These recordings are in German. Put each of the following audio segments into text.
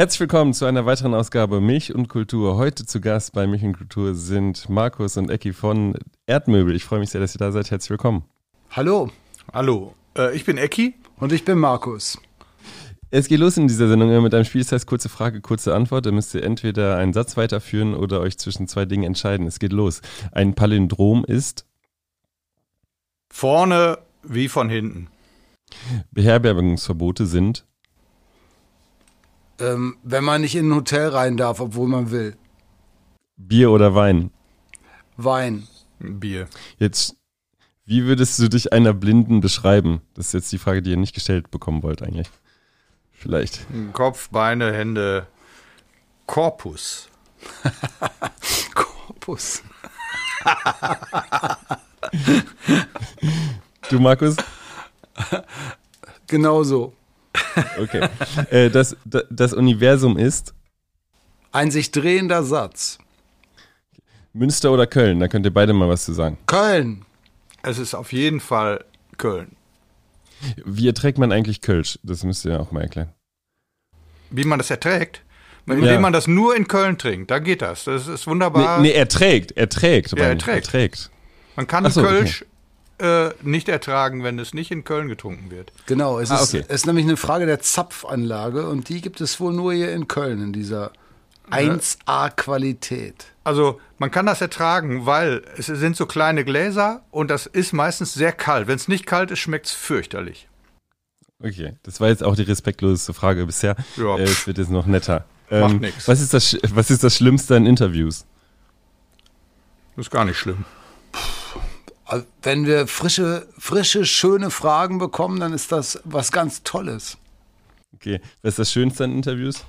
Herzlich willkommen zu einer weiteren Ausgabe Milch und Kultur. Heute zu Gast bei Milch und Kultur sind Markus und Ecki von Erdmöbel. Ich freue mich sehr, dass ihr da seid. Herzlich willkommen. Hallo. Hallo, äh, ich bin Ecki. Und ich bin Markus. Es geht los in dieser Sendung mit einem Spiel, das heißt kurze Frage, kurze Antwort. Da müsst ihr entweder einen Satz weiterführen oder euch zwischen zwei Dingen entscheiden. Es geht los. Ein Palindrom ist Vorne wie von hinten. Beherbergungsverbote sind Ähm, wenn man nicht in ein Hotel rein darf, obwohl man will. Bier oder Wein. Wein. Bier. Jetzt, wie würdest du dich einer Blinden beschreiben? Das ist jetzt die Frage, die ihr nicht gestellt bekommen wollt eigentlich. Vielleicht. Kopf, Beine, Hände, Korpus. Korpus. Du, Markus? Genau so. Okay. äh, das, das, Universum ist Ein sich drehender Satz. Münster oder Köln? Da könnt ihr beide mal was zu sagen. Köln. Es ist auf jeden Fall Köln. Wie erträgt man eigentlich Kölsch? Das müsst ihr auch mal erklären. Wie man das erträgt? Indem Ja. man das nur in Köln trinkt. Da geht das. Das ist Nee, wunderbar. nee er trägt, er trägt. meine ich. erträgt. Er trägt. Man kann so, Kölsch äh, nicht ertragen, wenn es nicht in Köln getrunken wird. Genau, es Ah, ist, okay. es ist nämlich eine Frage der Zapfanlage und die gibt es wohl nur hier in Köln in dieser 1A-Qualität. Also man kann das ertragen, weil es sind so kleine Gläser und das ist meistens sehr kalt. Wenn es nicht kalt ist, schmeckt es fürchterlich. Okay, das war jetzt auch die respektloseste Frage bisher. Ja, äh, es wird jetzt noch netter. Ähm, Macht nix. Was ist, das, was ist das Schlimmste an Interviews? Das ist gar nicht schlimm. Also, Wenn wir frische, frische, schöne Fragen bekommen, dann ist das was ganz Tolles. Okay, was ist das Schönste an Interviews?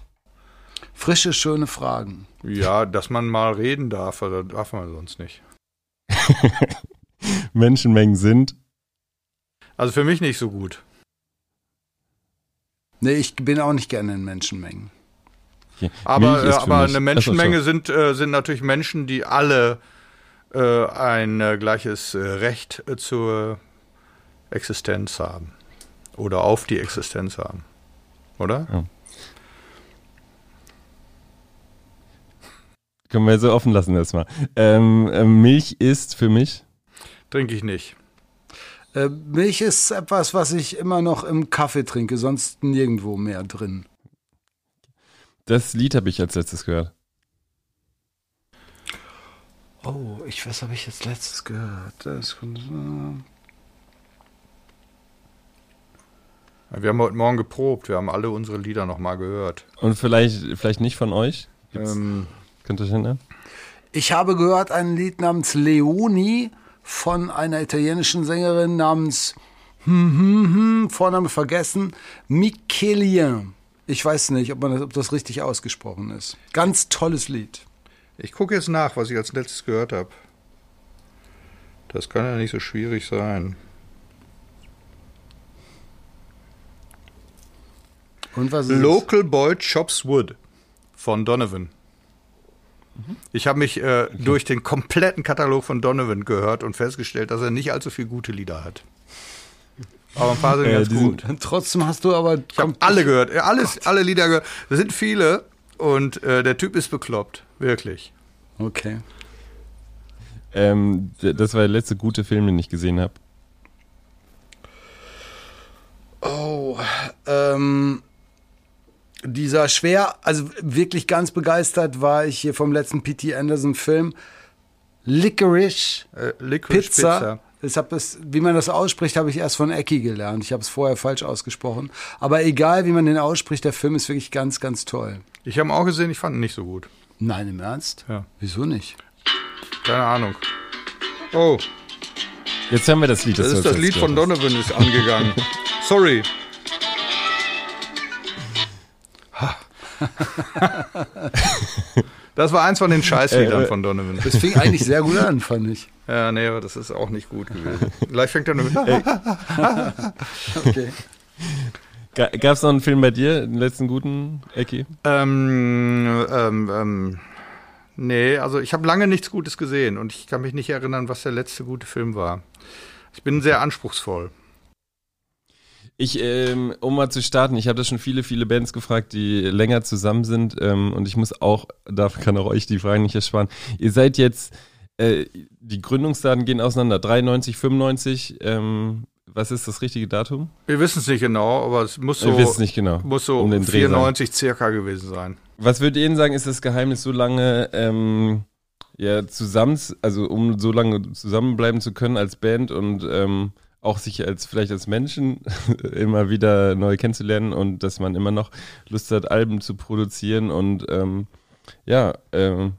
Frische, schöne Fragen. Ja, dass man mal reden darf, also darf man sonst nicht. Menschenmengen sind. Also für mich nicht so gut. Nee, ich bin auch nicht gerne in Menschenmengen. Okay. Aber, äh, aber eine Menschenmenge sind, äh, sind natürlich Menschen, die alle ein äh, gleiches äh, Recht äh, zur Existenz haben. Oder auf die Existenz haben. Oder? Können wir so offen lassen erstmal. Ähm, Milch ist für mich. Trinke ich nicht. Äh, Milch ist etwas, was ich immer noch im Kaffee trinke, sonst nirgendwo mehr drin. Das Lied habe ich als letztes gehört. Oh, ich was habe ich jetzt letztes gehört? Das, Wir haben heute Morgen geprobt. Wir haben alle unsere Lieder nochmal gehört. Und vielleicht, vielleicht nicht von euch? Ähm, könnt ihr euch erinnern? ich habe gehört ein Lied namens Leoni von einer italienischen Sängerin namens hm, hm, hm, Vorname vergessen, Michelien. Ich weiß nicht, ob, man das, ob das richtig ausgesprochen ist. Ganz tolles Lied. Ich gucke jetzt nach, was ich als letztes gehört habe. Das kann ja nicht so schwierig sein. Und was ist? Local Boy Chops Wood von Donovan. Ich habe mich äh, durch den kompletten Katalog von Donovan gehört und festgestellt, dass er nicht allzu viele gute Lieder hat. Aber ein paar sind Äh, ganz die sind- gut. Trotzdem hast du aber Ich habe alle gehört, alles, alle Lieder gehört. Das sind viele und äh, der Typ ist bekloppt, wirklich. Okay. Ähm, das war der letzte gute Film, den ich gesehen habe. Oh, ähm, dieser schwer, also wirklich ganz begeistert war ich hier vom letzten P.T. Anderson Film. Licorice Äh, Liquid Pizza. Pizza. Ich hab das, wie man das ausspricht, habe ich erst von Ecki gelernt. Ich habe es vorher falsch ausgesprochen. Aber egal, wie man den ausspricht, der Film ist wirklich ganz, ganz toll. Ich habe ihn auch gesehen, ich fand ihn nicht so gut. Nein, im Ernst? Ja. Wieso nicht? Keine Ahnung. Oh, Jetzt haben wir das Lied. das du ist das Lied von. Donovan ist angegangen. Sorry. Das war eins von den Scheißliedern Äh, äh, von Donovan. Das fing eigentlich sehr gut an, fand ich. Ja, nee, aber das ist auch nicht gut gewesen. Gleich fängt er nur mit. Okay. Gab es noch einen Film bei dir, den letzten guten, Ecki? ähm, ähm, ähm, nee, also ich habe lange nichts Gutes gesehen und ich kann mich nicht erinnern, was der letzte gute Film war. Ich bin sehr anspruchsvoll. Ich, ähm, um mal zu starten, ich habe da schon viele, viele Bands gefragt, die länger zusammen sind ähm, und ich muss auch, da kann auch euch die Fragen nicht ersparen. Ihr seid jetzt, äh, die Gründungsdaten gehen auseinander, 93, 95, ähm, was ist das richtige Datum? Wir wissen es nicht genau, aber es muss so, genau. muss so Um den Dreh 94 circa gewesen sein. Was würdet ihr denn sagen, ist das Geheimnis so lange ähm, ja, zusammen, also um so lange zusammenbleiben zu können als Band und ähm, auch sich als vielleicht als Menschen immer wieder neu kennenzulernen und dass man immer noch Lust hat, Alben zu produzieren und ähm, ja, ähm,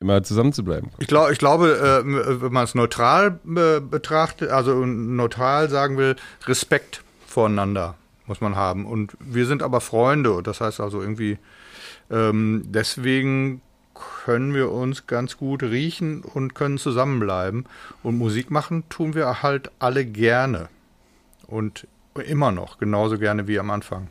immer zusammen zu bleiben. Ich, glaub, ich glaube, äh, wenn man es neutral äh, betrachtet, also neutral sagen will, Respekt voreinander muss man haben. Und wir sind aber Freunde. Und das heißt also irgendwie, ähm, deswegen können wir uns ganz gut riechen und können zusammenbleiben. Und Musik machen tun wir halt alle gerne. Und immer noch, genauso gerne wie am Anfang.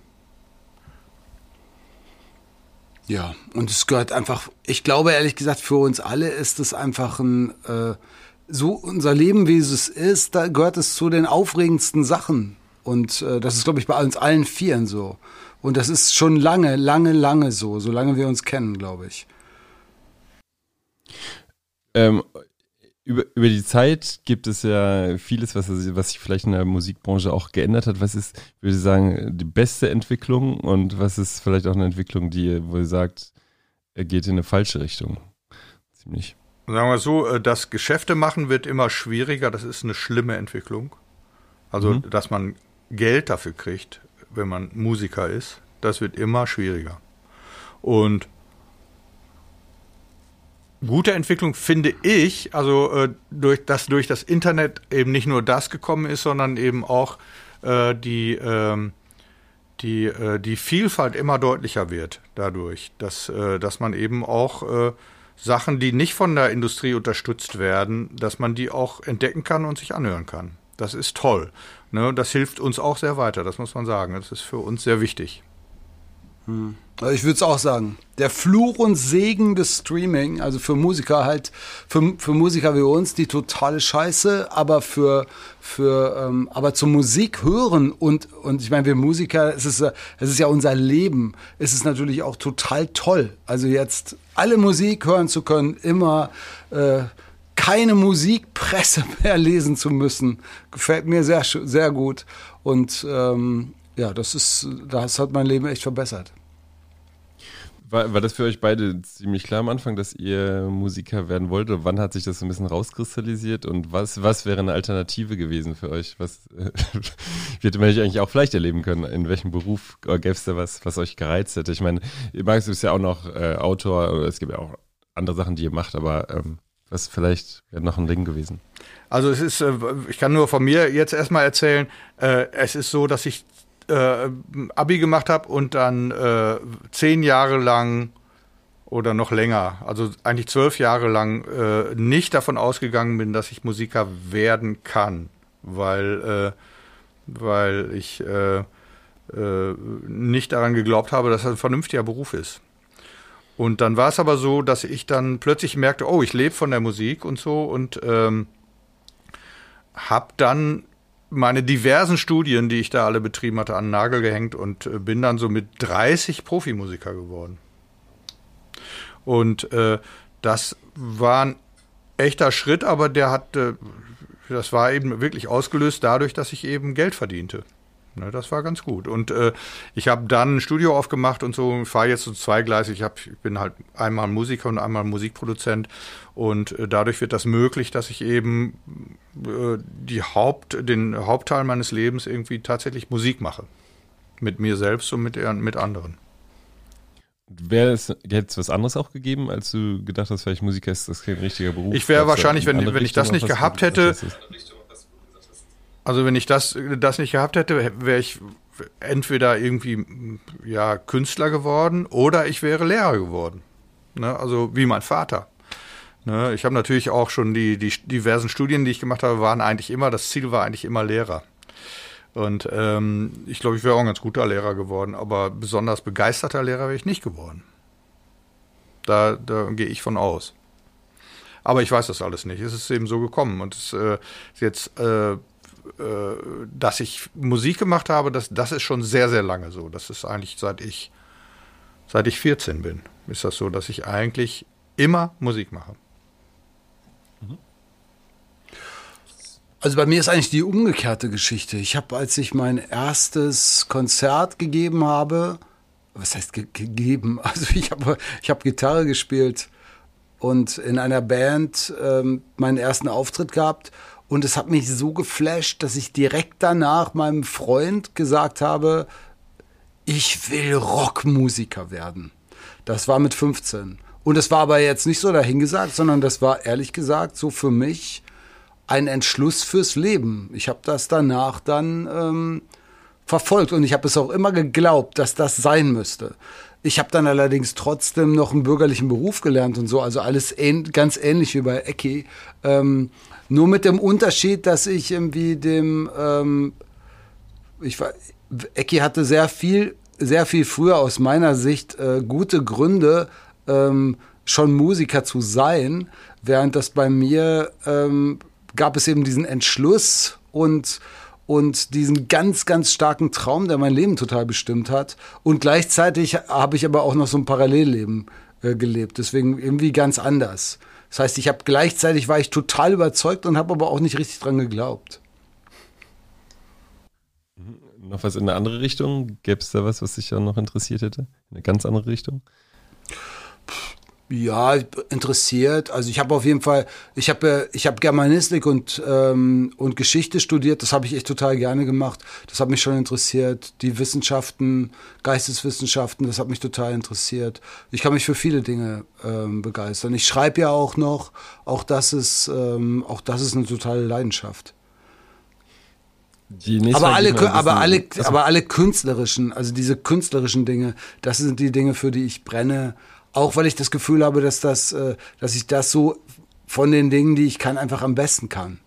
Ja, und es gehört einfach, ich glaube ehrlich gesagt, für uns alle ist es einfach ein, äh, so unser Leben, wie es ist, da gehört es zu den aufregendsten Sachen. Und äh, das ist, glaube ich, bei uns allen Vieren so. Und das ist schon lange, lange, lange so, solange wir uns kennen, glaube ich. Ähm, über, über die Zeit gibt es ja vieles, was, was sich vielleicht in der Musikbranche auch geändert hat. Was ist, würde ich sagen, die beste Entwicklung und was ist vielleicht auch eine Entwicklung, die, wo ihr sagt, er geht in eine falsche Richtung? Ziemlich. Sagen wir so, äh, das Geschäfte machen wird immer schwieriger. Das ist eine schlimme Entwicklung. Also, mhm. dass man Geld dafür kriegt, wenn man Musiker ist, das wird immer schwieriger. Und gute Entwicklung finde ich, also äh, durch, dass durch das Internet eben nicht nur das gekommen ist, sondern eben auch äh, die, äh, die, die Vielfalt immer deutlicher wird dadurch, dass, äh, dass man eben auch äh, Sachen, die nicht von der Industrie unterstützt werden, dass man die auch entdecken kann und sich anhören kann. Das ist toll. Ne? Das hilft uns auch sehr weiter, das muss man sagen. Das ist für uns sehr wichtig. Hm. Ich würde es auch sagen. Der Fluch und Segen des Streaming, also für Musiker halt, für, für Musiker wie uns, die totale Scheiße, aber für, für ähm, aber zur Musik hören und, und ich meine, wir Musiker, es ist, es ist ja unser Leben, es ist natürlich auch total toll. Also jetzt alle Musik hören zu können, immer äh, keine Musikpresse mehr lesen zu müssen, gefällt mir sehr, sehr gut. Und ähm, ja, das ist, das hat mein Leben echt verbessert. War, war das für euch beide ziemlich klar am Anfang, dass ihr Musiker werden wollt? Oder wann hat sich das so ein bisschen rauskristallisiert? Und was, was wäre eine Alternative gewesen für euch? Was äh, hätte man eigentlich auch vielleicht erleben können? In welchem Beruf gäbe es da was, was euch gereizt hätte? Ich meine, Max ist ja auch noch äh, Autor, oder es gibt ja auch andere Sachen, die ihr macht, aber ähm, was vielleicht wäre noch ein Ding gewesen? Also es ist, äh, ich kann nur von mir jetzt erstmal erzählen, äh, es ist so, dass ich äh, Abi gemacht habe und dann äh, zehn Jahre lang oder noch länger, also eigentlich zwölf Jahre lang äh, nicht davon ausgegangen bin, dass ich Musiker werden kann, weil, äh, weil ich äh, äh, nicht daran geglaubt habe, dass das ein vernünftiger Beruf ist. Und dann war es aber so, dass ich dann plötzlich merkte, oh, ich lebe von der Musik und so und ähm, habe dann meine diversen Studien, die ich da alle betrieben hatte, an den Nagel gehängt und äh, bin dann so mit 30 Profimusiker geworden. Und äh, das war ein echter Schritt, aber der hat, äh, das war eben wirklich ausgelöst dadurch, dass ich eben Geld verdiente. Ne, das war ganz gut. Und äh, ich habe dann ein Studio aufgemacht und so. Fahre jetzt so zweigleisig. Ich, hab, ich bin halt einmal Musiker und einmal Musikproduzent. Und äh, dadurch wird das möglich, dass ich eben äh, die Haupt, den Hauptteil meines Lebens irgendwie tatsächlich Musik mache. Mit mir selbst und mit, mit anderen. Wäre es, es was anderes auch gegeben, als du gedacht hast, vielleicht Musiker ist das kein richtiger Beruf? Ich wäre wahrscheinlich, wenn, wenn ich das nicht gehabt hätte, also wenn ich das, das nicht gehabt hätte, wäre ich entweder irgendwie ja, Künstler geworden oder ich wäre Lehrer geworden. Ne? Also wie mein Vater. Ne? Ich habe natürlich auch schon die, die diversen Studien, die ich gemacht habe, waren eigentlich immer, das Ziel war eigentlich immer Lehrer. Und ähm, ich glaube, ich wäre auch ein ganz guter Lehrer geworden, aber besonders begeisterter Lehrer wäre ich nicht geworden. Da, da gehe ich von aus. Aber ich weiß das alles nicht. Es ist eben so gekommen und es äh, ist jetzt äh, dass ich Musik gemacht habe, das, das ist schon sehr, sehr lange so. Das ist eigentlich seit ich, seit ich 14 bin, ist das so, dass ich eigentlich immer Musik mache. Also bei mir ist eigentlich die umgekehrte Geschichte. Ich habe, als ich mein erstes Konzert gegeben habe, was heißt ge gegeben? Also ich habe ich hab Gitarre gespielt und in einer Band ähm, meinen ersten Auftritt gehabt und es hat mich so geflasht, dass ich direkt danach meinem Freund gesagt habe, ich will Rockmusiker werden. Das war mit 15. Und es war aber jetzt nicht so dahingesagt, sondern das war ehrlich gesagt so für mich ein Entschluss fürs Leben. Ich habe das danach dann ähm, verfolgt und ich habe es auch immer geglaubt, dass das sein müsste. Ich habe dann allerdings trotzdem noch einen bürgerlichen Beruf gelernt und so, also alles ähn ganz ähnlich wie bei Ecki. Ähm, nur mit dem Unterschied, dass ich irgendwie dem, ähm, ich war, Ecki hatte sehr viel, sehr viel früher aus meiner Sicht äh, gute Gründe, ähm, schon Musiker zu sein, während das bei mir ähm, gab es eben diesen Entschluss und und diesen ganz, ganz starken Traum, der mein Leben total bestimmt hat. Und gleichzeitig habe ich aber auch noch so ein Parallelleben äh, gelebt. Deswegen irgendwie ganz anders. Das heißt, ich habe gleichzeitig war ich total überzeugt und habe aber auch nicht richtig dran geglaubt. Noch was in eine andere Richtung? Gäbe es da was, was dich auch noch interessiert hätte? In eine ganz andere Richtung? Ja, interessiert. Also ich habe auf jeden Fall, ich habe ich habe Germanistik und ähm, und Geschichte studiert. Das habe ich echt total gerne gemacht. Das hat mich schon interessiert. Die Wissenschaften, Geisteswissenschaften, das hat mich total interessiert. Ich kann mich für viele Dinge ähm, begeistern. Ich schreibe ja auch noch. Auch das ist ähm, auch das ist eine totale Leidenschaft. aber alle, aber alle, aber alle künstlerischen, also diese künstlerischen Dinge, das sind die Dinge, für die ich brenne. Auch weil ich das Gefühl habe, dass das, äh, dass ich das so von den Dingen, die ich kann, einfach am besten kann.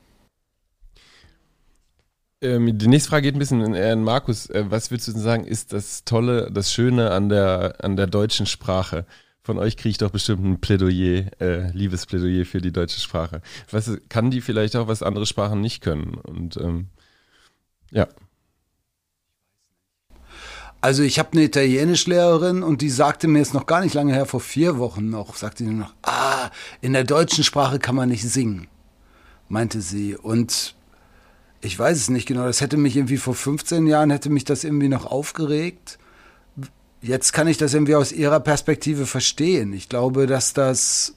Ähm, die nächste Frage geht ein bisschen an Markus. Äh, was würdest du denn sagen, ist das Tolle, das Schöne an der, an der deutschen Sprache? Von euch kriege ich doch bestimmt ein Plädoyer, äh, Liebesplädoyer für die deutsche Sprache. Was, kann die vielleicht auch, was andere Sprachen nicht können? Und ähm, ja. Also ich habe eine Italienischlehrerin und die sagte mir jetzt noch gar nicht lange her, vor vier Wochen noch, sagte sie noch, ah, in der deutschen Sprache kann man nicht singen, meinte sie. Und ich weiß es nicht genau, das hätte mich irgendwie vor 15 Jahren, hätte mich das irgendwie noch aufgeregt. Jetzt kann ich das irgendwie aus ihrer Perspektive verstehen. Ich glaube, dass das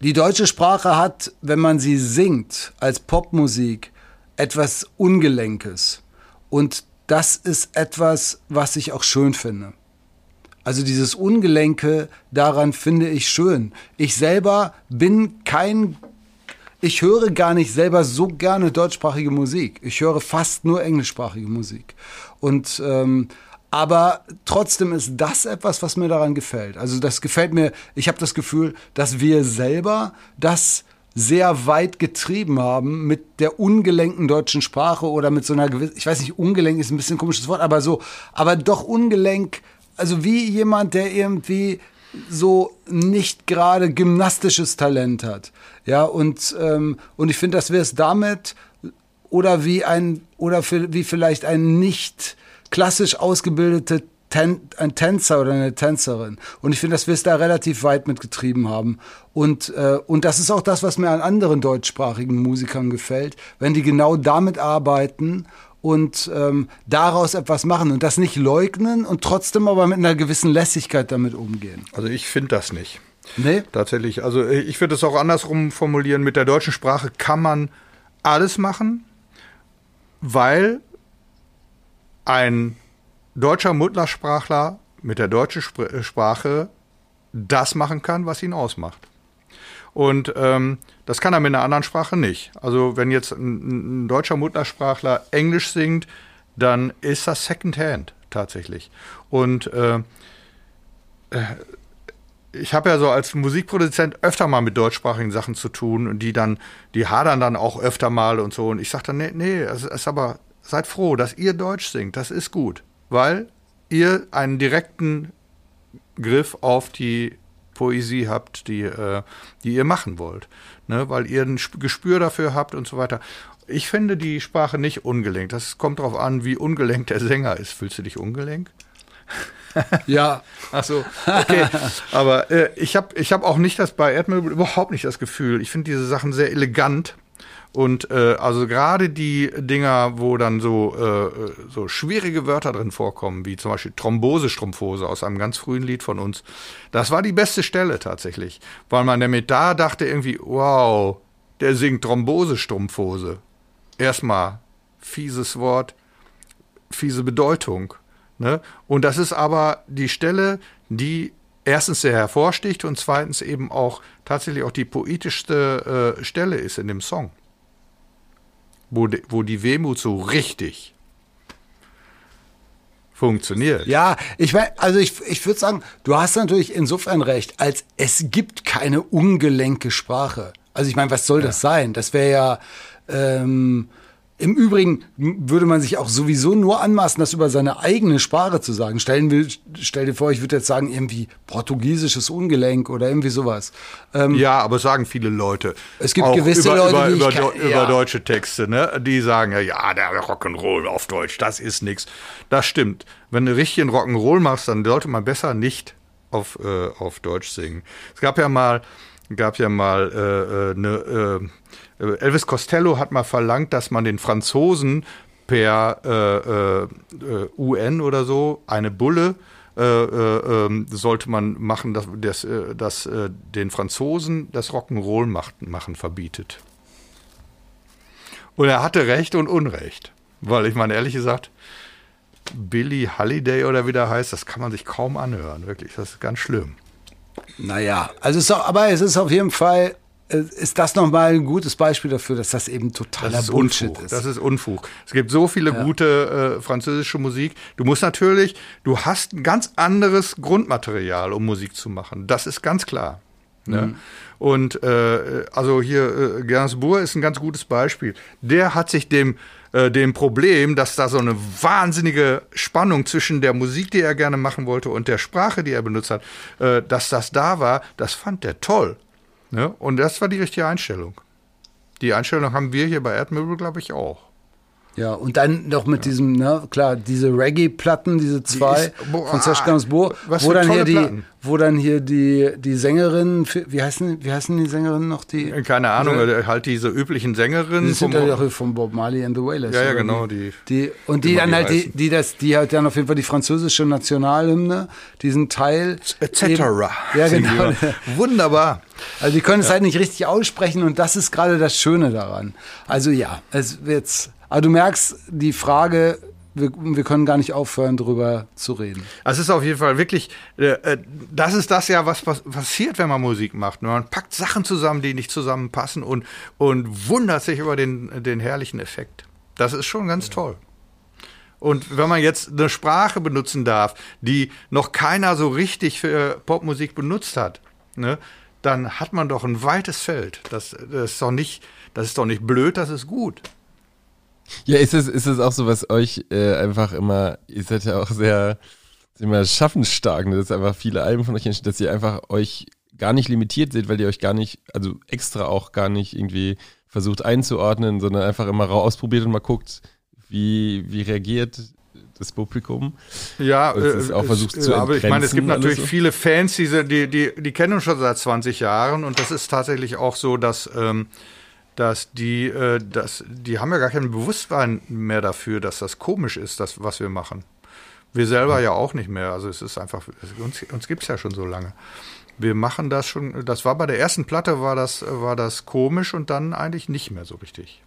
die deutsche Sprache hat, wenn man sie singt als Popmusik, etwas Ungelenkes. Und das ist etwas, was ich auch schön finde. Also dieses Ungelenke daran finde ich schön. Ich selber bin kein, ich höre gar nicht selber so gerne deutschsprachige Musik. Ich höre fast nur englischsprachige Musik. Und ähm, aber trotzdem ist das etwas, was mir daran gefällt. Also das gefällt mir. Ich habe das Gefühl, dass wir selber das sehr weit getrieben haben mit der ungelenken deutschen Sprache oder mit so einer gewissen, ich weiß nicht, ungelenk ist ein bisschen ein komisches Wort, aber so, aber doch ungelenk, also wie jemand, der irgendwie so nicht gerade gymnastisches Talent hat. Ja, und, ähm, und ich finde, dass wir es damit oder wie ein, oder wie vielleicht ein nicht klassisch ausgebildeter Ten, ein Tänzer oder eine Tänzerin. Und ich finde, dass wir es da relativ weit mitgetrieben haben. Und, äh, und das ist auch das, was mir an anderen deutschsprachigen Musikern gefällt, wenn die genau damit arbeiten und ähm, daraus etwas machen und das nicht leugnen und trotzdem aber mit einer gewissen Lässigkeit damit umgehen. Also ich finde das nicht. Nee? Tatsächlich. Also ich würde es auch andersrum formulieren. Mit der deutschen Sprache kann man alles machen, weil ein deutscher Muttersprachler mit der deutschen Spr Sprache das machen kann, was ihn ausmacht. Und ähm, das kann er mit einer anderen Sprache nicht. Also wenn jetzt ein, ein deutscher Muttersprachler Englisch singt, dann ist das Secondhand tatsächlich. Und äh, äh ich habe ja so als Musikproduzent öfter mal mit deutschsprachigen Sachen zu tun und die dann, die hadern dann auch öfter mal und so. Und ich sage dann, nee, nee, es ist aber, seid froh, dass ihr Deutsch singt, das ist gut weil ihr einen direkten Griff auf die Poesie habt, die, äh, die ihr machen wollt. Ne? Weil ihr ein Gespür dafür habt und so weiter. Ich finde die Sprache nicht ungelenkt. Das kommt darauf an, wie ungelenkt der Sänger ist. Fühlst du dich ungelenk? Ja, Ach so, okay. Aber äh, ich habe ich hab auch nicht das bei Erdmöbel überhaupt nicht das Gefühl. Ich finde diese Sachen sehr elegant. Und äh, also gerade die Dinger, wo dann so, äh, so schwierige Wörter drin vorkommen, wie zum Beispiel Thrombose-Strumpfhose aus einem ganz frühen Lied von uns, das war die beste Stelle tatsächlich. Weil man damit da dachte irgendwie, wow, der singt Thrombose-Strumpfhose. Erstmal fieses Wort, fiese Bedeutung. Ne? Und das ist aber die Stelle, die erstens sehr hervorsticht und zweitens eben auch tatsächlich auch die poetischste äh, Stelle ist in dem Song. Wo, de, wo die Wehmut so richtig funktioniert. Ja, ich mein, also ich, ich würde sagen, du hast natürlich insofern recht, als es gibt keine ungelenke Sprache. Also ich meine, was soll das sein? Das wäre ja ähm, im Übrigen würde man sich auch sowieso nur anmaßen, das über seine eigene Sprache zu sagen. Stellen will, stell dir vor, ich würde jetzt sagen, irgendwie portugiesisches Ungelenk oder irgendwie sowas. Ähm, Ja, aber sagen viele Leute. Es gibt Auch gewisse über, Leute, über, über, kann- Deu- ja. über deutsche Texte, ne? Die sagen ja, ja, der Rock'n'Roll auf Deutsch, das ist nix. Das stimmt. Wenn du richtig einen Rock'n'Roll machst, dann sollte man besser nicht auf, äh, auf Deutsch singen. Es gab ja mal, gab ja mal äh, äh, ne, äh, Elvis Costello hat mal verlangt, dass man den Franzosen per äh, äh, äh, UN oder so eine Bulle äh, äh, ähm, sollte man machen, dass, dass, äh, dass äh, den Franzosen das Rock'n'Roll machen verbietet. Und er hatte Recht und Unrecht. Weil ich meine, ehrlich gesagt, Billy Holiday oder wie der heißt, das kann man sich kaum anhören. Wirklich, das ist ganz schlimm. Naja, also es ist aber es ist auf jeden Fall, äh, ist das nochmal ein gutes Beispiel dafür, dass das eben totaler Das ist Bullshit Unfug. ist. Das ist Unfug. Es gibt so viele gute äh, französische Musik. Du musst natürlich, du hast ein ganz anderes Grundmaterial, um Musik zu machen. Das ist ganz klar. Ne? Und äh, also hier äh, Gainsbourg ist ein ganz gutes Beispiel. Der hat sich dem äh, dem Problem, dass da so eine wahnsinnige Spannung zwischen der Musik, die er gerne machen wollte, und der Sprache, die er benutzt hat, äh, dass das da war, das fand der toll. Ne? Und das war die richtige Einstellung. Die Einstellung haben wir hier bei Erdmöbel, glaube ich, auch. Ja, und dann noch mit diesem, ne, klar, diese Reggae-Platten, diese zwei ist- boah, von Serge Gainsbourg, wo dann hier die, Platten. wo dann hier die, die Sängerin, wie heißen, wie heißen die Sängerinnen noch, die? Keine Ahnung, äh, halt diese üblichen Sängerinnen. Die sind ja auch von Bob Marley and the Wailers. Ja, ja, genau, Die, die- die, und die dann die halt, die, die das, die halt dann auf jeden Fall die französische Nationalhymne, diesen Teil. Etc. Ja, genau. die. Wunderbar. Also die können es halt nicht richtig aussprechen und das ist gerade das Schöne daran. Also ja, es wird's. Aber du merkst die Frage, wir, wir können gar nicht aufhören, drüber zu reden. Es ist auf jeden Fall wirklich, äh, äh, das ist das ja, was, was passiert, wenn man Musik macht. Man packt Sachen zusammen, die nicht zusammenpassen und, und wundert sich über den, den herrlichen Effekt. Das ist schon ganz toll. Und wenn man jetzt eine Sprache benutzen darf, die noch keiner so richtig für Popmusik benutzt hat, ne, dann hat man doch ein weites Feld. Das, das, ist doch nicht, das ist doch nicht blöd, das ist gut. Ja, ist es, ist es auch so, was euch äh, einfach immer, ihr seid ja auch sehr, immer schaffensstark, ne? dass einfach viele Alben von euch entstehen, dass ihr einfach euch gar nicht limitiert seht, weil ihr euch gar nicht, also extra auch gar nicht irgendwie versucht einzuordnen, sondern einfach immer ausprobiert und mal guckt, wie, wie reagiert das Publikum. Ja, Und es ist auch versucht zu aber ich meine, es gibt natürlich so. viele Fans, die, die, die, die kennen uns schon seit 20 Jahren und das ist tatsächlich auch so, dass, ähm, dass die, äh, dass, die haben ja gar kein Bewusstsein mehr dafür, dass das komisch ist, das, was wir machen. Wir selber ja auch nicht mehr. Also es ist einfach, uns, uns gibt es ja schon so lange. Wir machen das schon, das war bei der ersten Platte, war das, war das komisch und dann eigentlich nicht mehr so richtig.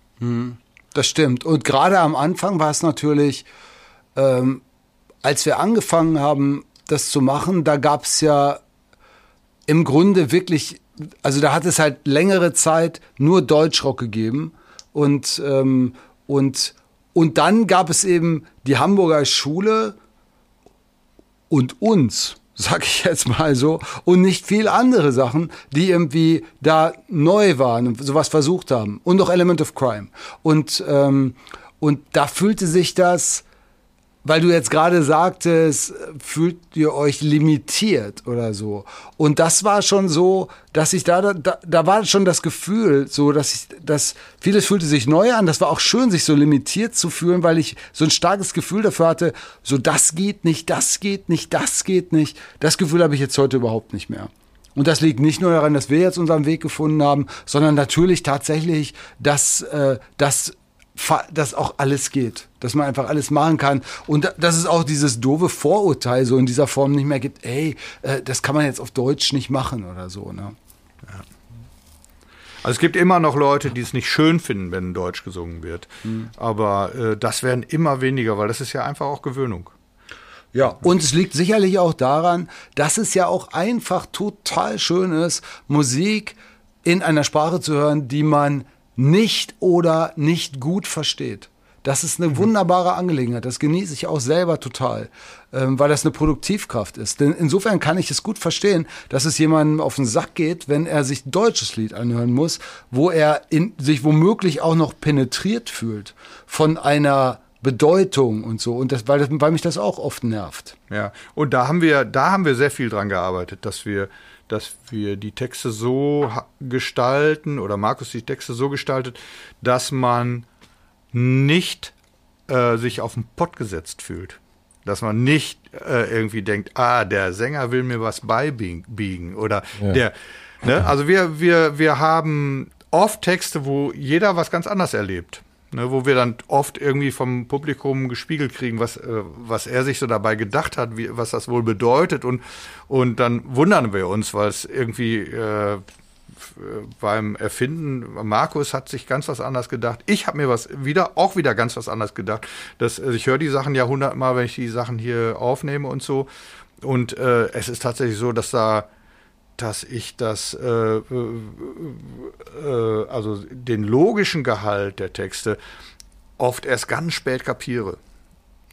Das stimmt. Und gerade am Anfang war es natürlich, ähm, als wir angefangen haben, das zu machen, da gab es ja im Grunde wirklich, also da hat es halt längere Zeit nur Deutschrock gegeben und, ähm, und, und dann gab es eben die Hamburger Schule und uns, sag ich jetzt mal so, und nicht viel andere Sachen, die irgendwie da neu waren und sowas versucht haben. Und noch Element of Crime. Und, ähm, und da fühlte sich das weil du jetzt gerade sagtest, fühlt ihr euch limitiert oder so. Und das war schon so, dass ich da, da, da war schon das Gefühl, so, dass ich, dass vieles fühlte sich neu an. Das war auch schön, sich so limitiert zu fühlen, weil ich so ein starkes Gefühl dafür hatte, so, das geht nicht, das geht nicht, das geht nicht. Das Gefühl habe ich jetzt heute überhaupt nicht mehr. Und das liegt nicht nur daran, dass wir jetzt unseren Weg gefunden haben, sondern natürlich tatsächlich, dass, äh, dass dass auch alles geht, dass man einfach alles machen kann und dass es auch dieses doofe Vorurteil so in dieser Form nicht mehr gibt, ey, äh, das kann man jetzt auf Deutsch nicht machen oder so. Ne? Ja. Also es gibt immer noch Leute, die es nicht schön finden, wenn Deutsch gesungen wird, mhm. aber äh, das werden immer weniger, weil das ist ja einfach auch Gewöhnung. Ja, und es liegt sicherlich auch daran, dass es ja auch einfach total schön ist, Musik in einer Sprache zu hören, die man nicht oder nicht gut versteht. Das ist eine mhm. wunderbare Angelegenheit. Das genieße ich auch selber total, ähm, weil das eine Produktivkraft ist. Denn insofern kann ich es gut verstehen, dass es jemandem auf den Sack geht, wenn er sich ein deutsches Lied anhören muss, wo er in, sich womöglich auch noch penetriert fühlt von einer Bedeutung und so und das, weil, das, weil mich das auch oft nervt. Ja, und da haben wir, da haben wir sehr viel dran gearbeitet, dass wir dass wir die Texte so gestalten oder Markus die Texte so gestaltet, dass man nicht äh, sich auf den Pott gesetzt fühlt. Dass man nicht äh, irgendwie denkt, ah, der Sänger will mir was beibiegen oder ja. der. Ne? Also wir, wir, wir haben oft Texte, wo jeder was ganz anders erlebt ne, wo wir dann oft irgendwie vom Publikum gespiegelt kriegen, was, äh, was er sich so dabei gedacht hat, wie, was das wohl bedeutet. Und, und dann wundern wir uns, weil es irgendwie äh, beim Erfinden, Markus hat sich ganz was anders gedacht. Ich habe mir was wieder, auch wieder ganz was anders gedacht. Das, also ich höre die Sachen ja hundertmal, wenn ich die Sachen hier aufnehme und so. Und äh, es ist tatsächlich so, dass da dass ich das, äh, äh, äh, also den logischen Gehalt der Texte oft erst ganz spät kapiere,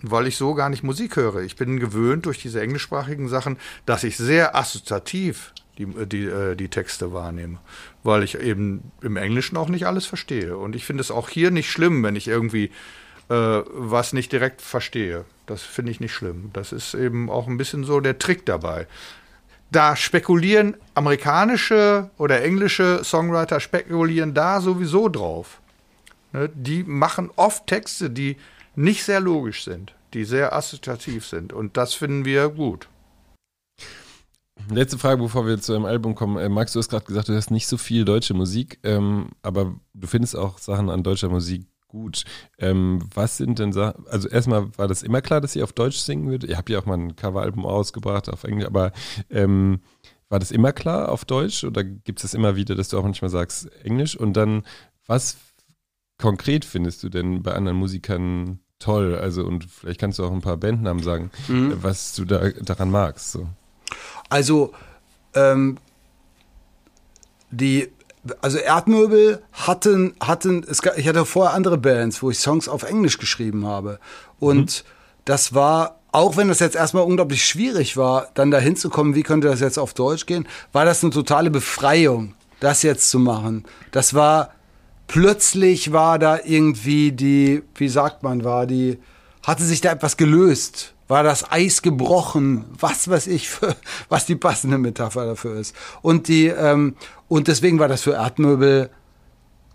weil ich so gar nicht Musik höre. Ich bin gewöhnt durch diese englischsprachigen Sachen, dass ich sehr assoziativ die, die, äh, die Texte wahrnehme, weil ich eben im Englischen auch nicht alles verstehe. Und ich finde es auch hier nicht schlimm, wenn ich irgendwie äh, was nicht direkt verstehe. Das finde ich nicht schlimm. Das ist eben auch ein bisschen so der Trick dabei da spekulieren amerikanische oder englische Songwriter spekulieren da sowieso drauf. Ne, die machen oft Texte, die nicht sehr logisch sind, die sehr assoziativ sind. Und das finden wir gut. Letzte Frage, bevor wir zu einem Album kommen. Äh, Max, du hast gerade gesagt, du hörst nicht so viel deutsche Musik, ähm, aber du findest auch Sachen an deutscher Musik gut. Ähm, was sind denn Sachen, also erstmal war das immer klar, dass ihr auf Deutsch singen würdet? Ihr habt ja auch mal ein Coveralbum ausgebracht auf Englisch, aber ähm, war das immer klar auf Deutsch oder gibt es das immer wieder, dass du auch manchmal sagst Englisch? Und dann, was konkret findest du denn bei anderen Musikern toll? Also, und vielleicht kannst du auch ein paar Bandnamen sagen, mhm. was du da, daran magst. So. Also, ähm, die also Erdmöbel hatten, hatten, es, ich hatte vorher andere Bands, wo ich Songs auf Englisch geschrieben habe. Und mhm. das war, auch wenn das jetzt erstmal unglaublich schwierig war, dann da hinzukommen, wie könnte das jetzt auf Deutsch gehen, war das eine totale Befreiung, das jetzt zu machen. Das war, plötzlich war da irgendwie die, wie sagt man, war die, hatte sich da etwas gelöst war das Eis gebrochen, was weiß ich, für, was die passende Metapher dafür ist. Und die ähm, und deswegen war das für Erdmöbel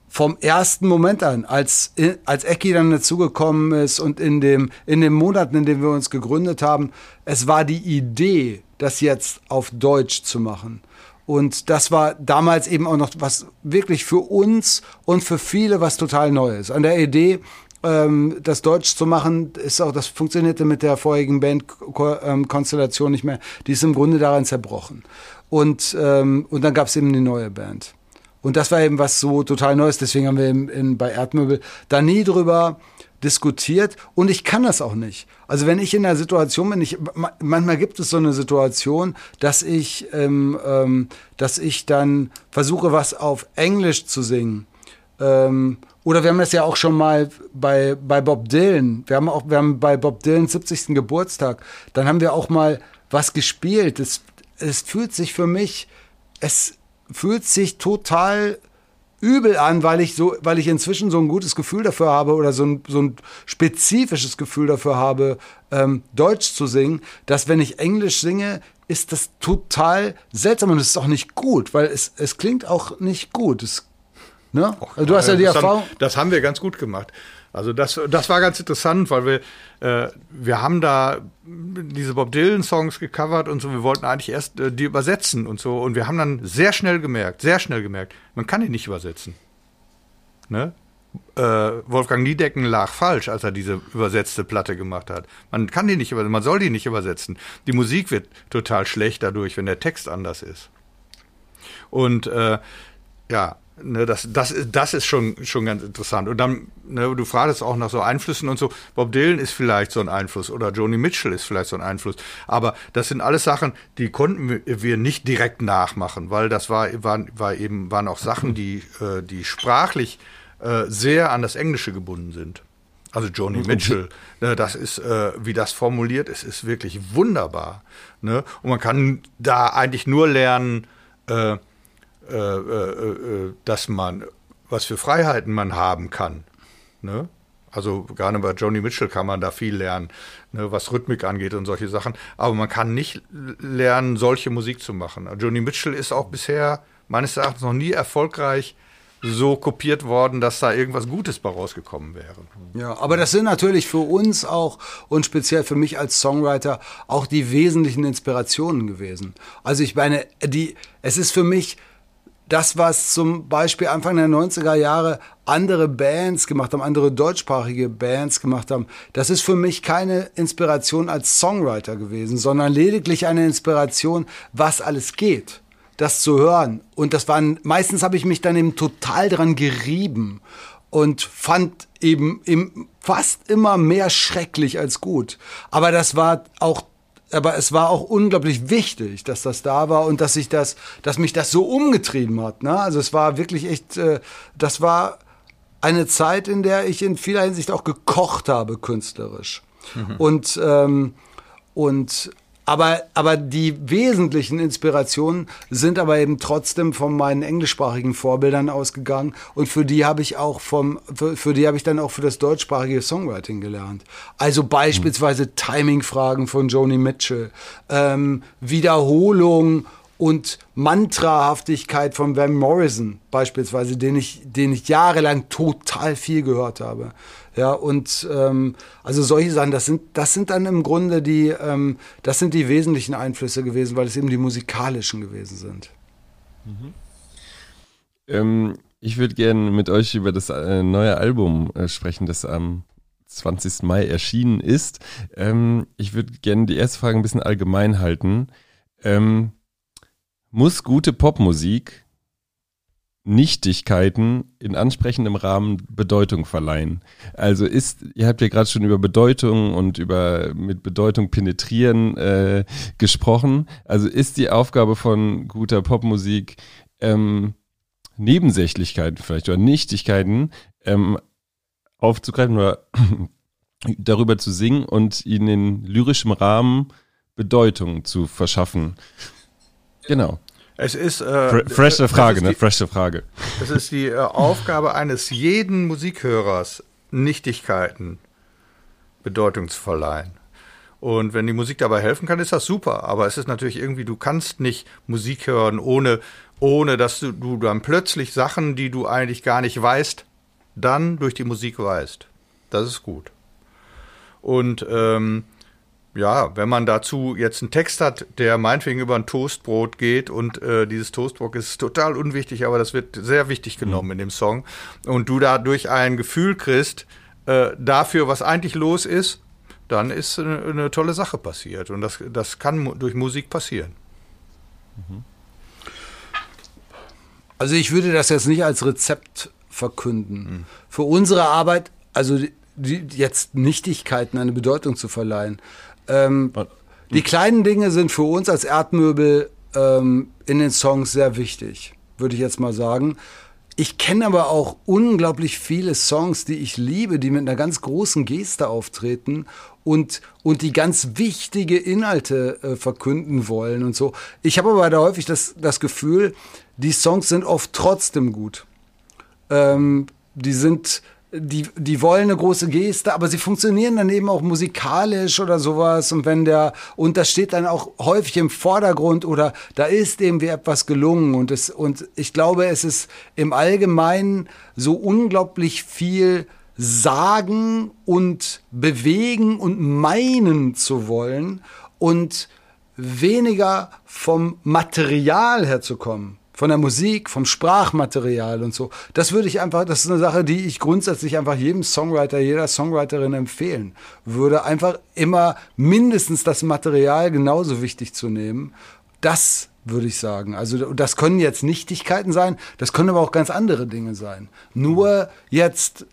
vom ersten Moment an, als als Ecki dann dazugekommen ist und in dem in den Monaten, in denen wir uns gegründet haben, es war die Idee, das jetzt auf Deutsch zu machen. Und das war damals eben auch noch was wirklich für uns und für viele was total Neues. An der Idee ähm, das Deutsch zu machen, ist auch, das funktionierte mit der vorherigen Bandkonstellation nicht mehr. Die ist im Grunde daran zerbrochen. Und, ähm, und dann gab es eben die neue Band. Und das war eben was so total Neues. Deswegen haben wir in, in, bei Erdmöbel da nie drüber diskutiert und ich kann das auch nicht. Also wenn ich in der Situation bin, ich, manchmal gibt es so eine Situation, dass ich, ähm, ähm, dass ich dann versuche, was auf Englisch zu singen. Ähm, oder wir haben das ja auch schon mal bei, bei Bob Dylan. Wir haben auch, wir haben bei Bob Dylans 70. Geburtstag, dann haben wir auch mal was gespielt. Es, es fühlt sich für mich, es fühlt sich total übel an, weil ich so, weil ich inzwischen so ein gutes Gefühl dafür habe oder so ein, so ein spezifisches Gefühl dafür habe, ähm, Deutsch zu singen, dass wenn ich Englisch singe, ist das total seltsam und es ist auch nicht gut, weil es, es klingt auch nicht gut. Es, ne? Also du hast ja die das Erfahrung. Haben, das haben wir ganz gut gemacht. Also das, das war ganz interessant, weil wir, äh, wir haben da diese Bob Dylan-Songs gecovert und so. Wir wollten eigentlich erst äh, die übersetzen und so. Und wir haben dann sehr schnell gemerkt, sehr schnell gemerkt, man kann die nicht übersetzen. Ne? Äh, Wolfgang Niedecken lag falsch, als er diese übersetzte Platte gemacht hat. Man kann die nicht übersetzen, man soll die nicht übersetzen. Die Musik wird total schlecht dadurch, wenn der Text anders ist. Und äh, ja, ne, das, das, das ist schon, schon ganz interessant. Und dann, ne, du fragst auch nach so Einflüssen und so. Bob Dylan ist vielleicht so ein Einfluss oder Joni Mitchell ist vielleicht so ein Einfluss. Aber das sind alles Sachen, die konnten wir nicht direkt nachmachen, weil das war, waren, war eben, waren auch Sachen, die, äh, die sprachlich äh, sehr an das Englische gebunden sind. Also Joni Mitchell, ne, das ist, äh, wie das formuliert ist, ist wirklich wunderbar. Ne? Und man kann da eigentlich nur lernen, äh, dass man, was für Freiheiten man haben kann. Ne? Also gerade bei Joni Mitchell kann man da viel lernen, ne, was Rhythmik angeht und solche Sachen. Aber man kann nicht lernen, solche Musik zu machen. Joni Mitchell ist auch bisher meines Erachtens noch nie erfolgreich so kopiert worden, dass da irgendwas Gutes bei rausgekommen wäre. Ja, aber das sind natürlich für uns auch und speziell für mich als Songwriter auch die wesentlichen Inspirationen gewesen. Also ich meine, die, es ist für mich das, was zum Beispiel Anfang der 90er Jahre andere Bands gemacht haben, andere deutschsprachige Bands gemacht haben, das ist für mich keine Inspiration als Songwriter gewesen, sondern lediglich eine Inspiration, was alles geht, das zu hören. Und das waren, meistens habe ich mich dann eben total dran gerieben und fand eben, eben fast immer mehr schrecklich als gut. Aber das war auch aber es war auch unglaublich wichtig, dass das da war und dass sich das, dass mich das so umgetrieben hat. Ne? Also es war wirklich echt, äh, das war eine Zeit, in der ich in vieler Hinsicht auch gekocht habe künstlerisch. Mhm. Und ähm, und aber, aber die wesentlichen Inspirationen sind aber eben trotzdem von meinen englischsprachigen Vorbildern ausgegangen. Und für die habe ich auch vom, für, für die habe ich dann auch für das deutschsprachige Songwriting gelernt. Also beispielsweise mhm. Timing-Fragen von Joni Mitchell, ähm, Wiederholung und Mantrahaftigkeit von Van Morrison beispielsweise, den ich, den ich jahrelang total viel gehört habe. Ja, und ähm, also solche Sachen, das sind, das sind dann im Grunde die, ähm, das sind die wesentlichen Einflüsse gewesen, weil es eben die musikalischen gewesen sind. Mhm. Ähm, ich würde gerne mit euch über das äh, neue Album äh, sprechen, das am 20. Mai erschienen ist. Ähm, ich würde gerne die erste Frage ein bisschen allgemein halten. Ähm, muss gute Popmusik Nichtigkeiten in ansprechendem Rahmen Bedeutung verleihen. Also ist, ihr habt ja gerade schon über Bedeutung und über mit Bedeutung penetrieren äh, gesprochen. Also ist die Aufgabe von guter Popmusik ähm, Nebensächlichkeiten vielleicht oder Nichtigkeiten ähm, aufzugreifen oder darüber zu singen und ihnen in lyrischem Rahmen Bedeutung zu verschaffen. Genau. Es ist äh, Fre freshe Frage, ne? Freshe Frage. Es ist die äh, Aufgabe eines jeden Musikhörers, Nichtigkeiten Bedeutung zu verleihen. Und wenn die Musik dabei helfen kann, ist das super. Aber es ist natürlich irgendwie, du kannst nicht Musik hören, ohne, ohne dass du, du dann plötzlich Sachen, die du eigentlich gar nicht weißt, dann durch die Musik weißt. Das ist gut. Und ähm, ja, wenn man dazu jetzt einen Text hat, der meinetwegen über ein Toastbrot geht und äh, dieses Toastbrot ist total unwichtig, aber das wird sehr wichtig genommen mhm. in dem Song und du dadurch ein Gefühl kriegst äh, dafür, was eigentlich los ist, dann ist eine, eine, tolle Sache passiert und das, das kann durch Musik passieren. Mhm. Also ich würde das jetzt nicht als Rezept verkünden. Mhm. Für unsere Arbeit, also die, jetzt Nichtigkeiten eine Bedeutung zu verleihen, ähm, die kleinen Dinge sind für uns als Erdmöbel ähm, in den Songs sehr wichtig, würde ich jetzt mal sagen. Ich kenne aber auch unglaublich viele Songs, die ich liebe, die mit einer ganz großen Geste auftreten und, und die ganz wichtige Inhalte äh, verkünden wollen und so. Ich habe aber da häufig das, das Gefühl, die Songs sind oft trotzdem gut. ähm, die sind die, die wollen eine große Geste, aber sie funktionieren dann eben auch musikalisch oder sowas. Und wenn der, und das steht dann auch häufig im Vordergrund oder da ist irgendwie etwas gelungen. Und es, und ich glaube, es ist im Allgemeinen so unglaublich viel sagen und bewegen und meinen zu wollen und weniger vom Material herzukommen von der Musik, vom Sprachmaterial und so. Das würde ich einfach, das ist eine Sache, die ich grundsätzlich einfach jedem Songwriter, jeder Songwriterin empfehlen würde. Einfach immer mindestens das Material genauso wichtig zu nehmen. Das würde ich sagen. Also das können jetzt Nichtigkeiten sein, das können aber auch ganz andere Dinge sein. Nur jetzt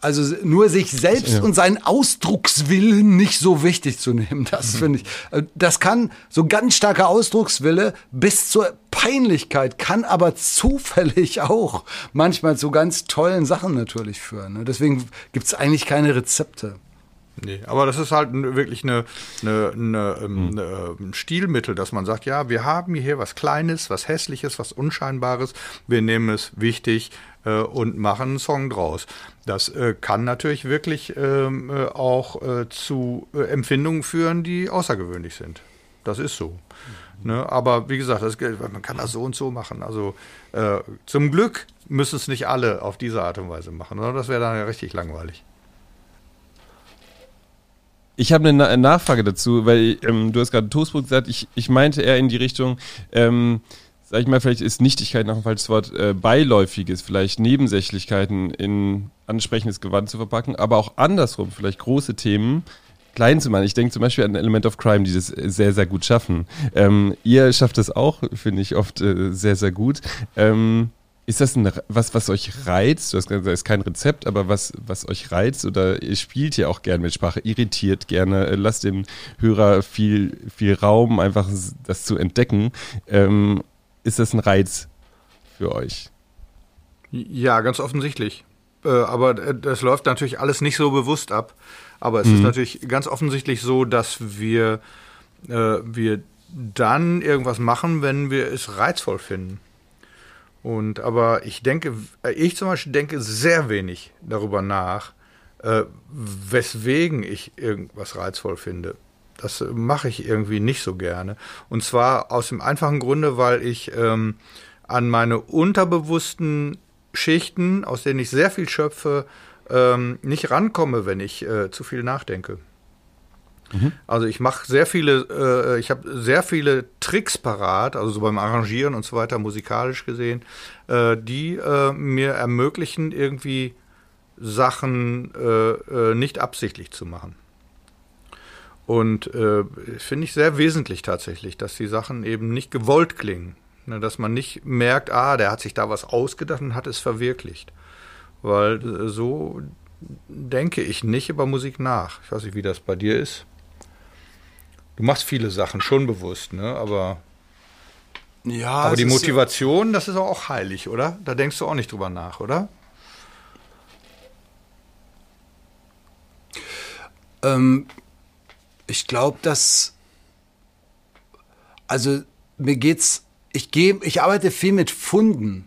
also nur sich selbst ja. und seinen Ausdruckswillen nicht so wichtig zu nehmen, das mhm. finde ich. Äh, das kann so ganz starker Ausdruckswille bis zur Peinlichkeit, kann aber zufällig auch manchmal zu ganz tollen Sachen natürlich führen. Ne? Deswegen gibt es eigentlich keine Rezepte. Nee, aber das ist halt wirklich eine, eine, eine, ähm, hm. eine, ähm, Stilmittel, dass man sagt, ja, wir haben hier was Kleines, was Hässliches, was Unscheinbares, wir nehmen es wichtig äh, und machen einen Song draus. Das äh, kann natürlich wirklich ähm, äh, auch äh, zu äh, Empfindungen führen, die außergewöhnlich sind. Das ist so. Mhm. Ne? Aber wie gesagt, das, man kann das so und so machen. Also äh, zum Glück müssen es nicht alle auf diese Art und Weise machen. Oder? Das wäre dann ja richtig langweilig. Ich habe eine Nachfrage dazu, weil ähm, du hast gerade Toastbrot gesagt, ich, ich meinte eher in die Richtung, ähm, sag ich mal, vielleicht ist Nichtigkeit noch ein falsches Wort, äh, beiläufiges, vielleicht Nebensächlichkeiten in ansprechendes Gewand zu verpacken, aber auch andersrum, vielleicht große Themen klein zu machen. Ich denke zum Beispiel an Element of Crime, die das sehr, sehr gut schaffen. Ähm, ihr schafft das auch, finde ich, oft äh, sehr, sehr gut. Ähm, ist das ein, was, was euch reizt? Du hast gesagt, das ist kein Rezept, aber was, was euch reizt oder ihr spielt ja auch gerne mit Sprache, irritiert gerne, äh, lasst dem Hörer viel, viel Raum, einfach das zu entdecken. Ähm, ist das ein Reiz für euch? Ja, ganz offensichtlich. Äh, aber das läuft natürlich alles nicht so bewusst ab. Aber es mhm. ist natürlich ganz offensichtlich so, dass wir, äh, wir dann irgendwas machen, wenn wir es reizvoll finden. Und aber ich denke, äh, ich zum Beispiel denke sehr wenig darüber nach, äh, weswegen ich irgendwas reizvoll finde. Das mache ich irgendwie nicht so gerne. Und zwar aus dem einfachen Grunde, weil ich ähm, an meine unterbewussten Schichten, aus denen ich sehr viel schöpfe, ähm, nicht rankomme, wenn ich äh, zu viel nachdenke. Mhm. Also ich mache sehr viele, äh, ich habe sehr viele Tricks parat, also so beim Arrangieren und so weiter, musikalisch gesehen, äh, die äh, mir ermöglichen, irgendwie Sachen äh, äh, nicht absichtlich zu machen. Und äh, finde ich sehr wesentlich tatsächlich, dass die Sachen eben nicht gewollt klingen. Ne, dass man nicht merkt, ah, der hat sich da was ausgedacht und hat es verwirklicht. Weil so denke ich nicht über Musik nach. Ich weiß nicht, wie das bei dir ist. Du machst viele Sachen schon bewusst, ne? Aber, ja, aber die Motivation, das ist auch heilig, oder? Da denkst du auch nicht drüber nach, oder? Ähm, ich glaube, dass. Also, mir geht's. Ich, geh, ich arbeite viel mit Funden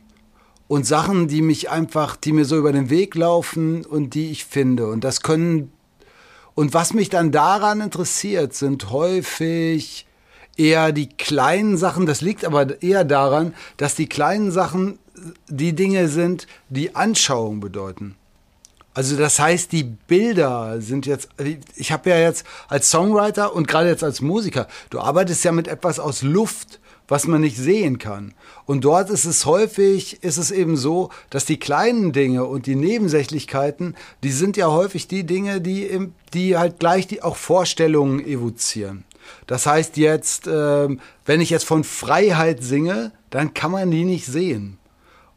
und Sachen, die mich einfach, die mir so über den Weg laufen und die ich finde. Und das können. Und was mich dann daran interessiert, sind häufig eher die kleinen Sachen. Das liegt aber eher daran, dass die kleinen Sachen die Dinge sind, die Anschauung bedeuten. Also das heißt, die Bilder sind jetzt, ich habe ja jetzt als Songwriter und gerade jetzt als Musiker, du arbeitest ja mit etwas aus Luft, was man nicht sehen kann. Und dort ist es häufig, ist es eben so, dass die kleinen Dinge und die Nebensächlichkeiten, die sind ja häufig die Dinge, die, die halt gleich die auch Vorstellungen evozieren. Das heißt jetzt, ähm, wenn ich jetzt von Freiheit singe, dann kann man die nicht sehen.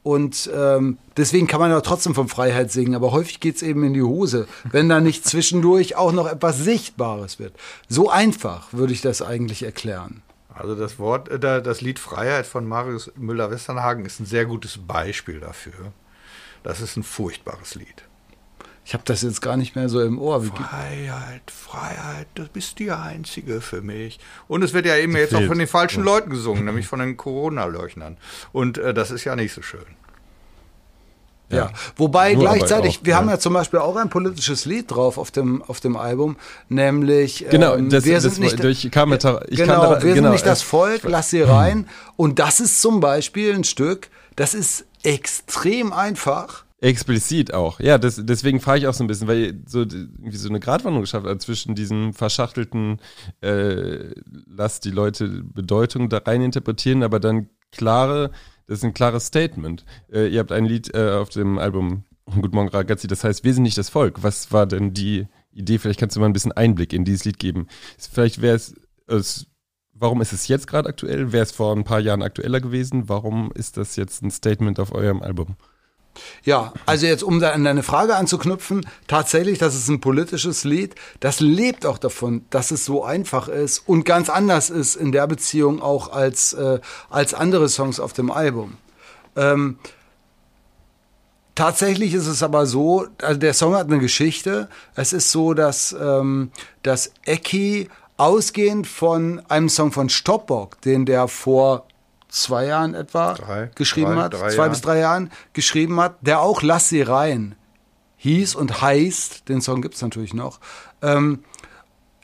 Und ähm, deswegen kann man ja trotzdem von Freiheit singen, aber häufig geht's eben in die Hose, wenn da nicht zwischendurch auch noch etwas Sichtbares wird. So einfach würde ich das eigentlich erklären. Also das Wort, äh, das Lied Freiheit von Marius Müller-Westernhagen ist ein sehr gutes Beispiel dafür. Das ist ein furchtbares Lied. Ich habe das jetzt gar nicht mehr so im Ohr. Freiheit, Freiheit, du bist die Einzige für mich. Und es wird ja eben jetzt fehlt. auch von den falschen ja. Leuten gesungen, nämlich von den Corona-Leugnern. Und äh, das ist ja nicht so schön. Ja, wobei Nur gleichzeitig, auch, wir ja. haben ja zum Beispiel auch ein politisches Lied drauf auf dem, auf dem Album, nämlich genau, ähm, das, wir sind das, nicht, durch, ich genau, da, wir genau, sind nicht das Volk, lass sie rein. Und das ist zum Beispiel ein Stück, das ist extrem einfach. Explizit auch. Ja, das, deswegen frage ich auch so ein bisschen, weil ihr so irgendwie so eine Gratwanderung geschafft hat zwischen diesem verschachtelten, äh, lass die Leute Bedeutung da rein interpretieren, aber dann klare, das ist ein klares Statement. Äh, ihr habt ein Lied äh, auf dem Album Guten Morgen Ragazzi, das heißt, wir sind nicht das Volk. Was war denn die Idee? Vielleicht kannst du mal ein bisschen Einblick in dieses Lied geben. Vielleicht wäre es, es warum ist es jetzt gerade aktuell? Wäre es vor ein paar Jahren aktueller gewesen? Warum ist das jetzt ein Statement auf eurem Album? Ja, also jetzt, um da an deine Frage anzuknüpfen, tatsächlich, das ist ein politisches Lied. Das lebt auch davon, dass es so einfach ist und ganz anders ist in der Beziehung auch als, äh, als andere Songs auf dem Album. Ähm, Tatsächlich ist es aber so, also der Song hat eine Geschichte. Es ist so, dass, ähm, dass Eki ausgehend von einem Song von Stopbock, den der vor zwei Jahren etwa drei, geschrieben drei, hat, drei zwei Jahren. bis drei Jahren geschrieben hat, der auch Lass sie rein hieß und heißt, den Song gibt's natürlich noch, ähm,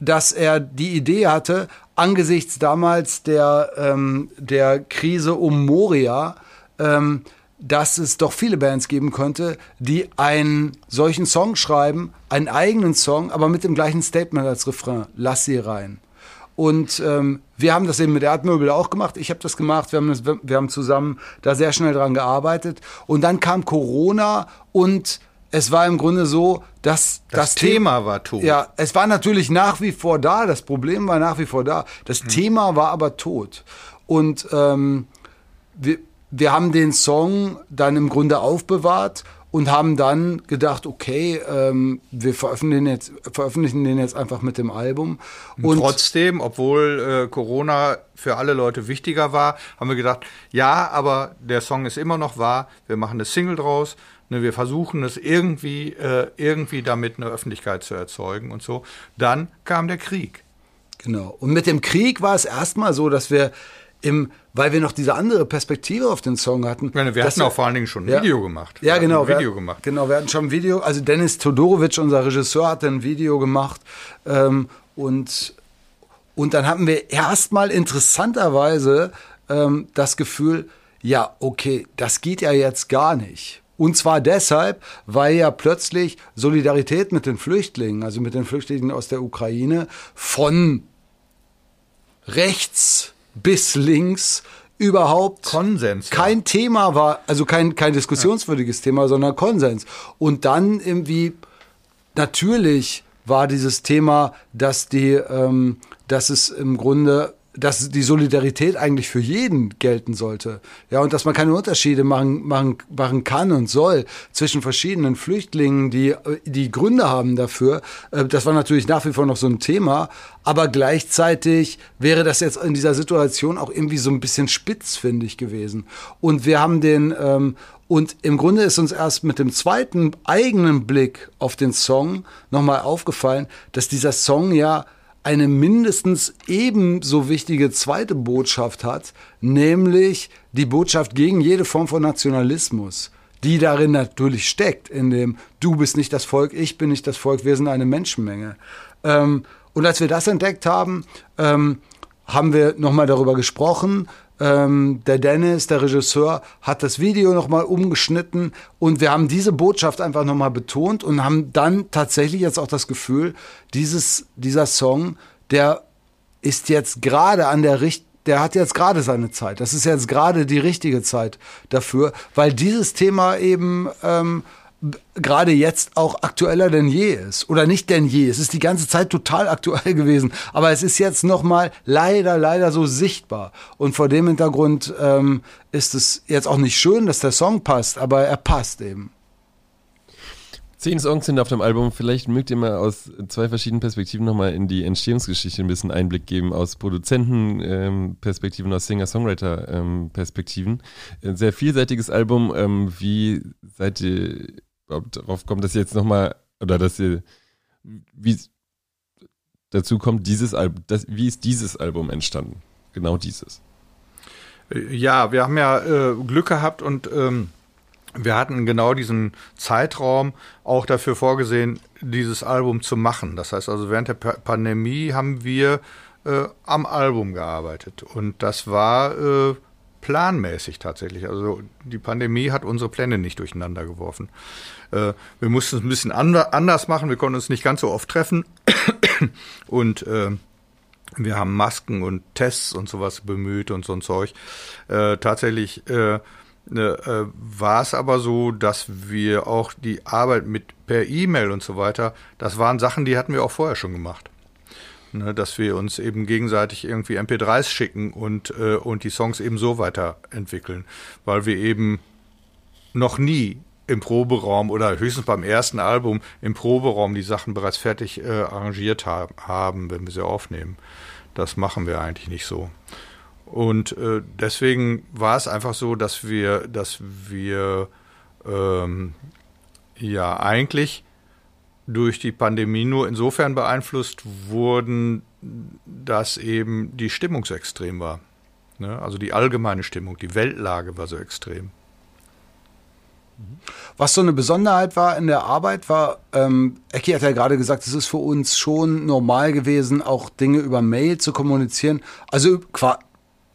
dass er die Idee hatte, angesichts damals der, ähm, der Krise um Moria, ähm, dass es doch viele Bands geben könnte, die einen solchen Song schreiben, einen eigenen Song, aber mit dem gleichen Statement als Refrain, lass sie rein. Und ähm, wir haben das eben mit Erdmöbel auch gemacht. Ich habe das gemacht. Wir haben, das, wir haben zusammen da sehr schnell dran gearbeitet. Und dann kam Corona und es war im Grunde so, dass das, das Thema war tot. Ja, es war natürlich nach wie vor da. Das Problem war nach wie vor da. Das hm. Thema war aber tot. Und ähm, wir, wir haben den Song dann im Grunde aufbewahrt und haben dann gedacht, okay, ähm, wir veröffentlichen, jetzt, veröffentlichen den jetzt einfach mit dem Album. Und trotzdem, obwohl äh, Corona für alle Leute wichtiger war, haben wir gedacht, ja, aber der Song ist immer noch wahr, wir machen eine Single draus, ne, wir versuchen es irgendwie, äh, irgendwie damit eine Öffentlichkeit zu erzeugen und so. Dann kam der Krieg. Genau. Und mit dem Krieg war es erstmal so, dass wir im, weil wir noch diese andere Perspektive auf den Song hatten. Meine, wir hatten auch vor allen Dingen schon ein ja, Video gemacht. Ja, wir genau. Ein Video wir, gemacht. Genau, wir hatten schon ein Video. Also Dennis Todorovic, unser Regisseur, hat ein Video gemacht. Ähm, und, und dann hatten wir erstmal interessanterweise ähm, das Gefühl, ja, okay, das geht ja jetzt gar nicht. Und zwar deshalb, weil ja plötzlich Solidarität mit den Flüchtlingen, also mit den Flüchtlingen aus der Ukraine, von rechts bis links überhaupt Konsens kein. Thema war, also kein, kein diskussionswürdiges ja. Thema, sondern Konsens. Und dann irgendwie, natürlich war dieses Thema, dass die, ähm, dass es im Grunde dass die Solidarität eigentlich für jeden gelten sollte. Ja, und dass man keine Unterschiede machen, machen, machen kann und soll zwischen verschiedenen Flüchtlingen, die, die Gründe haben dafür. Äh, das war natürlich nach wie vor noch so ein Thema. Aber gleichzeitig wäre das jetzt in dieser Situation auch irgendwie so ein bisschen spitzfindig gewesen. Und wir haben den, ähm, und im Grunde ist uns erst mit dem zweiten eigenen Blick auf den Song nochmal aufgefallen, dass dieser Song ja eine mindestens ebenso wichtige zweite Botschaft hat, nämlich die Botschaft gegen jede Form von Nationalismus, die darin natürlich steckt, in dem du bist nicht das Volk, ich bin nicht das Volk, wir sind eine Menschenmenge. Ähm, und als wir das entdeckt haben, ähm, haben wir nochmal darüber gesprochen, ähm, der Dennis, der Regisseur, hat das Video nochmal umgeschnitten und wir haben diese Botschaft einfach nochmal betont und haben dann tatsächlich jetzt auch das Gefühl, dieses, dieser Song, der ist jetzt gerade an der richtigen der hat jetzt gerade seine Zeit. Das ist jetzt gerade die richtige Zeit dafür, weil dieses Thema eben ähm, gerade jetzt auch aktueller denn je ist. Oder nicht denn je. Es ist die ganze Zeit total aktuell gewesen. Aber es ist jetzt nochmal leider, leider so sichtbar. Und vor dem Hintergrund ähm, ist es jetzt auch nicht schön, dass der Song passt, aber er passt eben. Zehn Songs sind auf dem Album. Vielleicht mögt ihr mal aus zwei verschiedenen Perspektiven nochmal in die Entstehungsgeschichte ein bisschen Einblick geben. Aus Produzentenperspektiven, ähm, aus Singer-Songwriter-Perspektiven. Ähm, sehr vielseitiges Album. Ähm, wie seid ihr darauf kommt, dass ihr jetzt nochmal, oder dass ihr, wie dazu kommt, dieses Album, das, wie ist dieses Album entstanden? Genau dieses. Ja, wir haben ja äh, Glück gehabt und ähm, wir hatten genau diesen Zeitraum auch dafür vorgesehen, dieses Album zu machen. Das heißt also, während der pa Pandemie haben wir äh, am Album gearbeitet. Und das war äh, planmäßig tatsächlich. Also die Pandemie hat unsere Pläne nicht durcheinander geworfen. Äh, wir mussten es ein bisschen anders machen. Wir konnten uns nicht ganz so oft treffen. Und äh, wir haben Masken und Tests und sowas bemüht und so ein Zeug. Äh, tatsächlich äh, Ne, äh, war es aber so, dass wir auch die Arbeit mit per E-Mail und so weiter, das waren Sachen, die hatten wir auch vorher schon gemacht. Ne, dass wir uns eben gegenseitig irgendwie MP3s schicken und, äh, und die Songs eben so weiterentwickeln, weil wir eben noch nie im Proberaum oder höchstens beim ersten Album im Proberaum die Sachen bereits fertig äh, arrangiert ha haben, wenn wir sie aufnehmen. Das machen wir eigentlich nicht so. Und äh, deswegen war es einfach so, dass wir, dass wir ähm, ja eigentlich durch die Pandemie nur insofern beeinflusst wurden, dass eben die Stimmung so extrem war. Ne? Also die allgemeine Stimmung, die Weltlage war so extrem. Was so eine Besonderheit war in der Arbeit, war, ähm, Ecki hat ja gerade gesagt, es ist für uns schon normal gewesen, auch Dinge über Mail zu kommunizieren. Also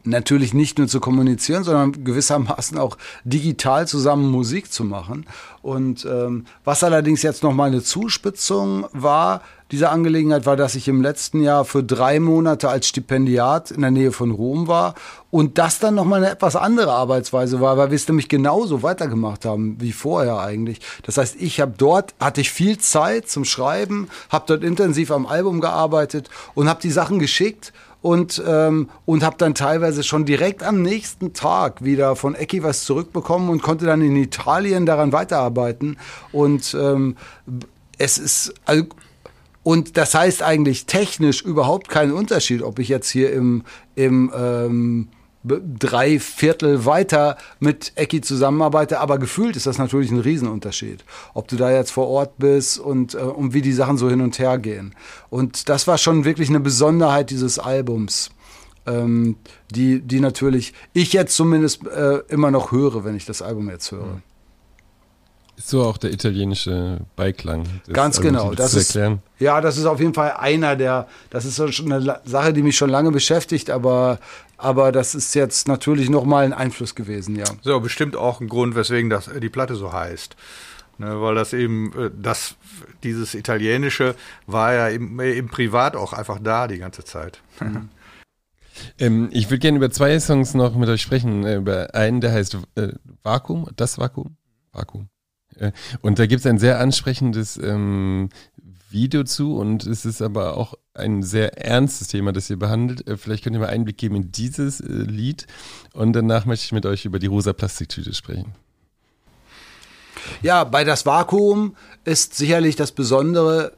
natürlich nicht nur zu kommunizieren, sondern gewissermaßen auch digital zusammen Musik zu machen. Und ähm, was allerdings jetzt noch mal eine Zuspitzung war, dieser Angelegenheit war, dass ich im letzten Jahr für drei Monate als Stipendiat in der Nähe von Rom war und das dann nochmal eine etwas andere Arbeitsweise war, weil wir es nämlich genauso weitergemacht haben wie vorher eigentlich. Das heißt, ich habe dort, hatte ich viel Zeit zum Schreiben, habe dort intensiv am Album gearbeitet und habe die Sachen geschickt und, ähm, und habe dann teilweise schon direkt am nächsten Tag wieder von Ecki was zurückbekommen und konnte dann in Italien daran weiterarbeiten. Und ähm, es ist, und das heißt eigentlich technisch überhaupt keinen Unterschied, ob ich jetzt hier im, im ähm, drei Viertel weiter mit Ecki zusammenarbeite, aber gefühlt ist das natürlich ein Riesenunterschied. Ob du da jetzt vor Ort bist und, äh, und wie die Sachen so hin und her gehen. Und das war schon wirklich eine Besonderheit dieses Albums. Ähm, die, die natürlich ich jetzt zumindest äh, immer noch höre, wenn ich das Album jetzt höre. Ist so auch der italienische Beiklang. Ganz genau. Das ist, ja, das ist auf jeden Fall einer der, das ist schon eine Sache, die mich schon lange beschäftigt, aber aber das ist jetzt natürlich nochmal ein Einfluss gewesen, ja. So, bestimmt auch ein Grund, weswegen das, die Platte so heißt. Ne, weil das eben, äh, das, dieses Italienische war ja im, im Privat auch einfach da die ganze Zeit. Mhm. ähm, ich würde gerne über zwei Songs noch mit euch sprechen. Äh, über einen, der heißt äh, Vakuum, das Vakuum. Vakuum. Äh, und da gibt es ein sehr ansprechendes ähm, Video zu und es ist aber auch ein sehr ernstes Thema, das ihr behandelt. Äh, vielleicht könnt ihr mal Einblick geben in dieses äh, Lied und danach möchte ich mit euch über die rosa Plastiktüte sprechen. Ja, bei das Vakuum ist sicherlich das Besondere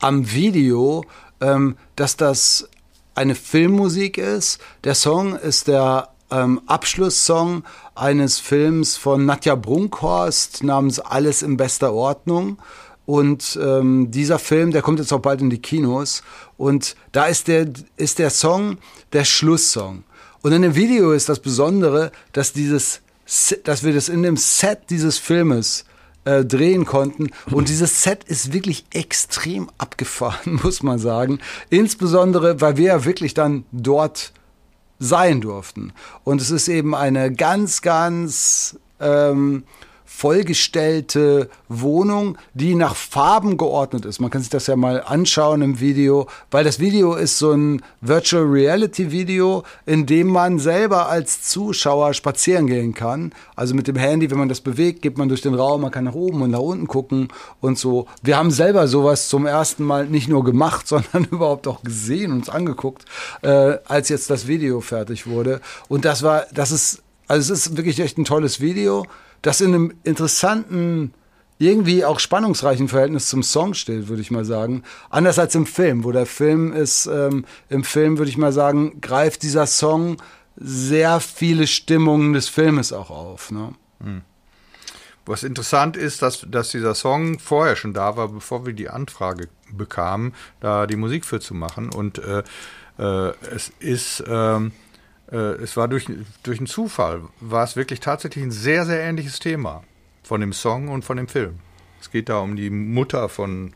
am Video, ähm, dass das eine Filmmusik ist. Der Song ist der ähm, Abschlusssong eines Films von Nadja Brunkhorst namens Alles in bester Ordnung. Und ähm, dieser Film, der kommt jetzt auch bald in die Kinos. Und da ist der, ist der Song der Schlusssong. Und in dem Video ist das Besondere, dass dieses, dass wir das in dem Set dieses Filmes äh, drehen konnten. Und dieses Set ist wirklich extrem abgefahren, muss man sagen. Insbesondere, weil wir ja wirklich dann dort sein durften. Und es ist eben eine ganz, ganz ähm, vollgestellte Wohnung, die nach Farben geordnet ist. Man kann sich das ja mal anschauen im Video, weil das Video ist so ein Virtual Reality Video, in dem man selber als Zuschauer spazieren gehen kann. Also mit dem Handy, wenn man das bewegt, geht man durch den Raum, man kann nach oben und nach unten gucken und so. Wir haben selber sowas zum ersten Mal nicht nur gemacht, sondern überhaupt auch gesehen, uns angeguckt, äh, als jetzt das Video fertig wurde. Und das war, das ist, also es ist wirklich echt ein tolles Video das in einem interessanten, irgendwie auch spannungsreichen Verhältnis zum Song steht, würde ich mal sagen. Anders als im Film, wo der Film ist, ähm, im Film würde ich mal sagen, greift dieser Song sehr viele Stimmungen des Filmes auch auf. Ne? Hm. Was interessant ist, dass, dass dieser Song vorher schon da war, bevor wir die Anfrage bekamen, da die Musik für zu machen. Und äh, äh, es ist. Äh, es war durch, durch einen Zufall, war es wirklich tatsächlich ein sehr, sehr ähnliches Thema. von dem Song und von dem Film. Es geht da um die Mutter von,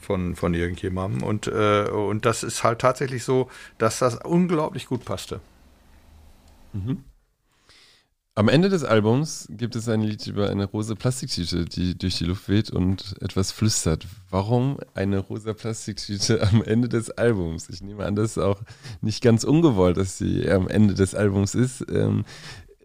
von, von irgendjemandem. Und, äh, und das ist halt tatsächlich so, dass das unglaublich gut passte. Mhm. Am Ende des Albums gibt es ein Lied über eine rosa Plastiktüte, die durch die Luft weht und etwas flüstert. Warum eine rosa Plastiktüte am Ende des Albums? Ich nehme an, das ist auch nicht ganz ungewollt, dass sie am Ende des Albums ist. Ähm,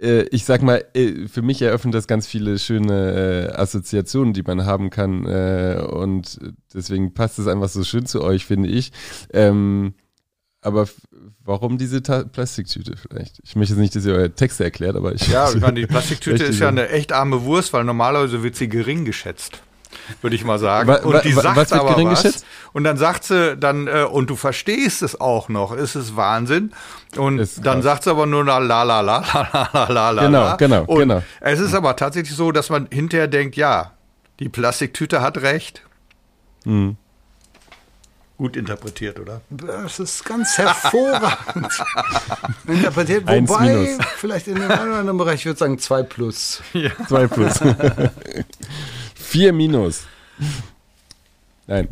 äh, ich sag mal, äh, für mich eröffnet das ganz viele schöne äh, Assoziationen, die man haben kann. Äh, und deswegen passt es einfach so schön zu euch, finde ich. Ähm, aber Warum diese Ta Plastiktüte vielleicht? Ich möchte jetzt nicht, dass ihr eure Texte erklärt, aber ich. Ja, ich meine, die Plastiktüte ist ja eine echt arme Wurst, weil normalerweise wird sie gering geschätzt würde ich mal sagen. Wa und die sagt was aber was. Geschätzt? Und dann sagt sie dann, äh, und du verstehst es auch noch, ist es Wahnsinn. Und ist dann sagt sie aber nur na, la la la la la la la. Genau, genau, und genau. Es ist aber tatsächlich so, dass man hinterher denkt, ja, die Plastiktüte hat recht. Mhm. Gut interpretiert, oder? Das ist ganz hervorragend interpretiert. Wobei, minus. vielleicht in dem einen oder anderen Bereich, ich würde sagen 2 plus. Zwei plus. Vier minus. Nein.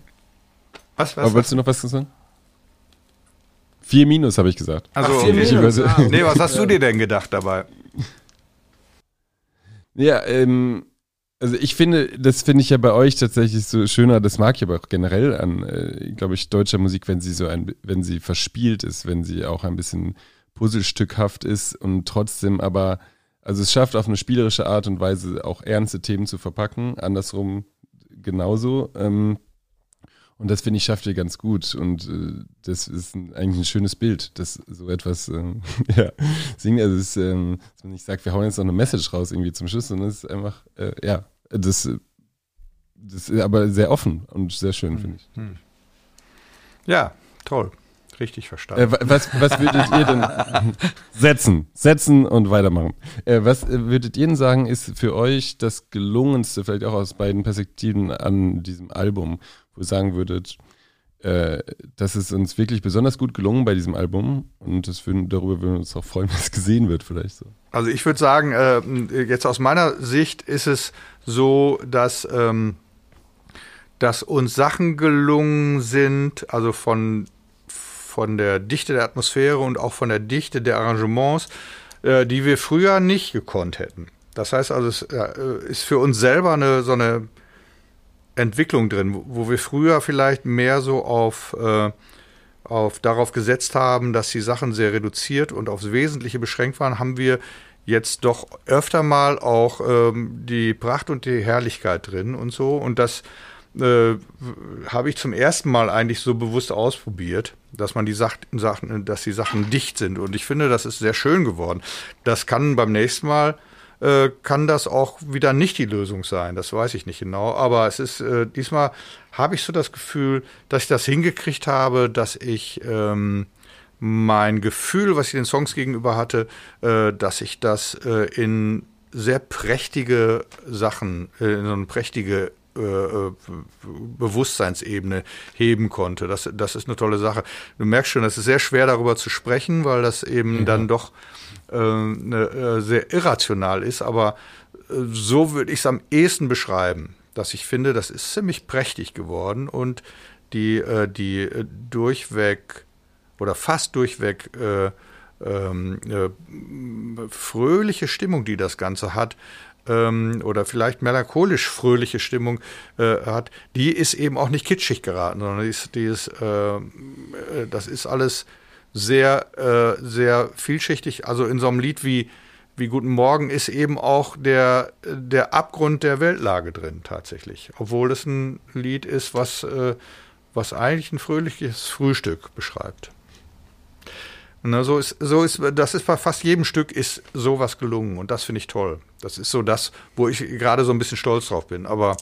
Was, Aber was, was? wolltest du noch was sagen? Vier minus, habe ich gesagt. Also, Ach, vier. Minus. Ah, nee, was hast du dir denn gedacht dabei? Ja, ähm, also ich finde, das finde ich ja bei euch tatsächlich so schöner, das mag ich aber auch generell an, äh, glaube ich, deutscher Musik, wenn sie so ein, wenn sie verspielt ist, wenn sie auch ein bisschen puzzlestückhaft ist und trotzdem aber, also es schafft auf eine spielerische Art und Weise auch ernste Themen zu verpacken, andersrum genauso. Ähm, und das finde ich schafft ihr ganz gut und äh, das ist ein, eigentlich ein schönes Bild, dass so etwas ähm, ja, singen. Also ist, ähm, dass man nicht sagt, wir hauen jetzt noch eine Message raus irgendwie zum Schluss, sondern es ist einfach, äh, ja, das, äh, das ist aber sehr offen und sehr schön, finde ich. Ja, toll. Richtig verstanden. Äh, wa- was, was würdet ihr denn setzen, setzen und weitermachen? Äh, was äh, würdet ihr denn sagen, ist für euch das gelungenste, vielleicht auch aus beiden Perspektiven an diesem Album, wo ihr sagen würdet, äh, das ist uns wirklich besonders gut gelungen bei diesem Album und das würden, darüber würden wir uns auch freuen, wenn es gesehen wird, vielleicht so. Also ich würde sagen, äh, jetzt aus meiner Sicht ist es so, dass, ähm, dass uns Sachen gelungen sind, also von, von der Dichte der Atmosphäre und auch von der Dichte der Arrangements, äh, die wir früher nicht gekonnt hätten. Das heißt also, es äh, ist für uns selber eine, so eine Entwicklung drin, wo, wo wir früher vielleicht mehr so auf, äh, auf darauf gesetzt haben, dass die Sachen sehr reduziert und aufs Wesentliche beschränkt waren, haben wir jetzt doch öfter mal auch ähm, die Pracht und die Herrlichkeit drin und so. Und das äh, habe ich zum ersten Mal eigentlich so bewusst ausprobiert, dass man die Sach Sachen, dass die Sachen dicht sind. Und ich finde, das ist sehr schön geworden. Das kann beim nächsten Mal äh, kann das auch wieder nicht die Lösung sein. Das weiß ich nicht genau. Aber es ist äh, diesmal habe ich so das Gefühl, dass ich das hingekriegt habe, dass ich ähm, mein Gefühl, was ich den Songs gegenüber hatte, dass ich das in sehr prächtige Sachen, in so eine prächtige Bewusstseinsebene heben konnte. Das, das ist eine tolle Sache. Du merkst schon, es ist sehr schwer darüber zu sprechen, weil das eben dann doch äh, ne, äh, sehr irrational ist, aber äh, so würde ich es am ehesten beschreiben, dass ich finde, das ist ziemlich prächtig geworden und die, äh, die äh, durchweg oder fast durchweg äh, ähm, äh, fröhliche Stimmung, die das Ganze hat, ähm, oder vielleicht melancholisch fröhliche Stimmung äh, hat, die ist eben auch nicht kitschig geraten, sondern die ist, die ist, äh, äh, das ist alles sehr, äh, sehr vielschichtig. Also in so einem Lied wie, wie Guten Morgen ist eben auch der, der Abgrund der Weltlage drin tatsächlich. Obwohl es ein Lied ist, was, äh, was eigentlich ein fröhliches Frühstück beschreibt. Na, so ist, so ist, das ist bei fast jedem Stück ist sowas gelungen und das finde ich toll. Das ist so das, wo ich gerade so ein bisschen stolz drauf bin. Aber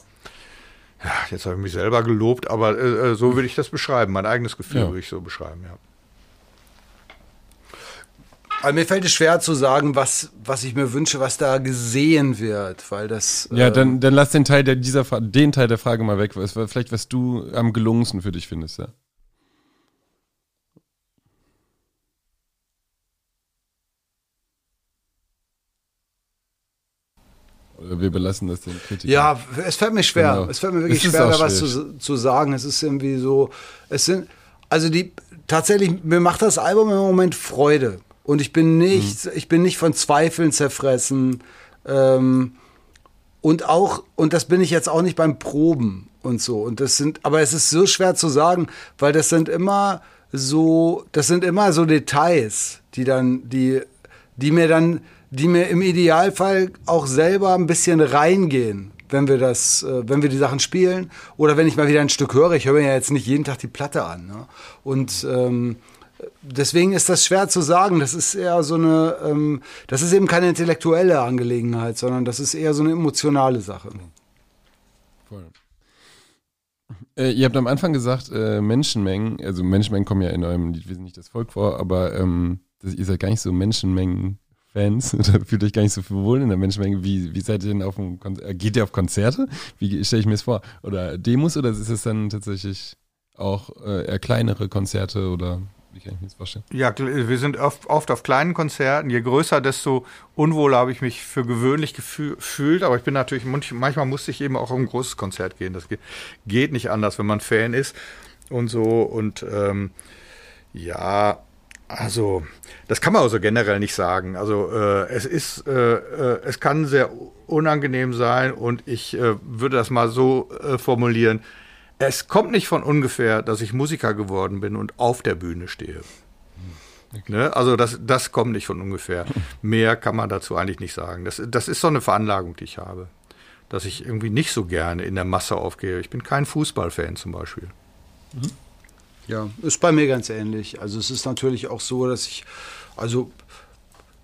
ja, jetzt habe ich mich selber gelobt, aber äh, so würde ich das beschreiben. Mein eigenes Gefühl Ja. würde ich so beschreiben, ja. Aber mir fällt es schwer zu sagen, was, was ich mir wünsche, was da gesehen wird, weil das. Ja, ähm, dann, dann lass den Teil der, dieser, den Teil der Frage mal weg. Was, vielleicht, was du am gelungensten für dich findest, ja. Wir belassen das den Kritikern. Ja, es fällt mir schwer. Genau. Es fällt mir wirklich schwer, da was zu, zu sagen. Es ist irgendwie so, es sind, also die, tatsächlich, mir macht das Album im Moment Freude. Und ich bin nicht, Mhm. ich bin nicht von Zweifeln zerfressen. Ähm, und auch, und das bin ich jetzt auch nicht beim Proben und so. Und das sind, aber es ist so schwer zu sagen, weil das sind immer so, das sind immer so Details, die dann, die, die mir dann, die mir im Idealfall auch selber ein bisschen reingehen, wenn wir das, äh, wenn wir die Sachen spielen oder wenn ich mal wieder ein Stück höre. Ich höre mir ja jetzt nicht jeden Tag die Platte an. Ne? Und ähm, deswegen ist das schwer zu sagen. Das ist eher so eine, ähm, das ist eben keine intellektuelle Angelegenheit, sondern das ist eher so eine emotionale Sache. Voll. Äh, ihr habt am Anfang gesagt, äh, Menschenmengen, also Menschenmengen kommen ja in eurem Lied wesentlich das Volk vor, aber ähm, das, ihr seid gar nicht so Menschenmengen-Fans oder fühlt euch gar nicht so wohl in der Menschenmenge. Wie, wie seid ihr denn auf dem Konzert? äh, Geht ihr auf Konzerte? Wie stelle ich mir das vor? Oder Demos oder ist es dann tatsächlich auch äh, eher kleinere Konzerte oder wie kann ich mir das vorstellen? Ja, wir sind oft, oft auf kleinen Konzerten. Je größer, desto unwohler habe ich mich für gewöhnlich gefü- gefühlt. Aber ich bin natürlich, manch- manchmal musste ich eben auch auf ein großes Konzert gehen. Das geht, geht nicht anders, wenn man Fan ist und so. Und ähm, ja, also das kann man also generell nicht sagen. Also äh, es ist, äh, äh, es kann sehr unangenehm sein und ich äh, würde das mal so äh, formulieren. Es kommt nicht von ungefähr, dass ich Musiker geworden bin und auf der Bühne stehe. Ne? Also das, das kommt nicht von ungefähr. Mehr kann man dazu eigentlich nicht sagen. Das, das ist so eine Veranlagung, die ich habe. Dass ich irgendwie nicht so gerne in der Masse aufgehe. Ich bin kein Fußballfan zum Beispiel. Ja, ist bei mir ganz ähnlich. Also es ist natürlich auch so, dass ich, also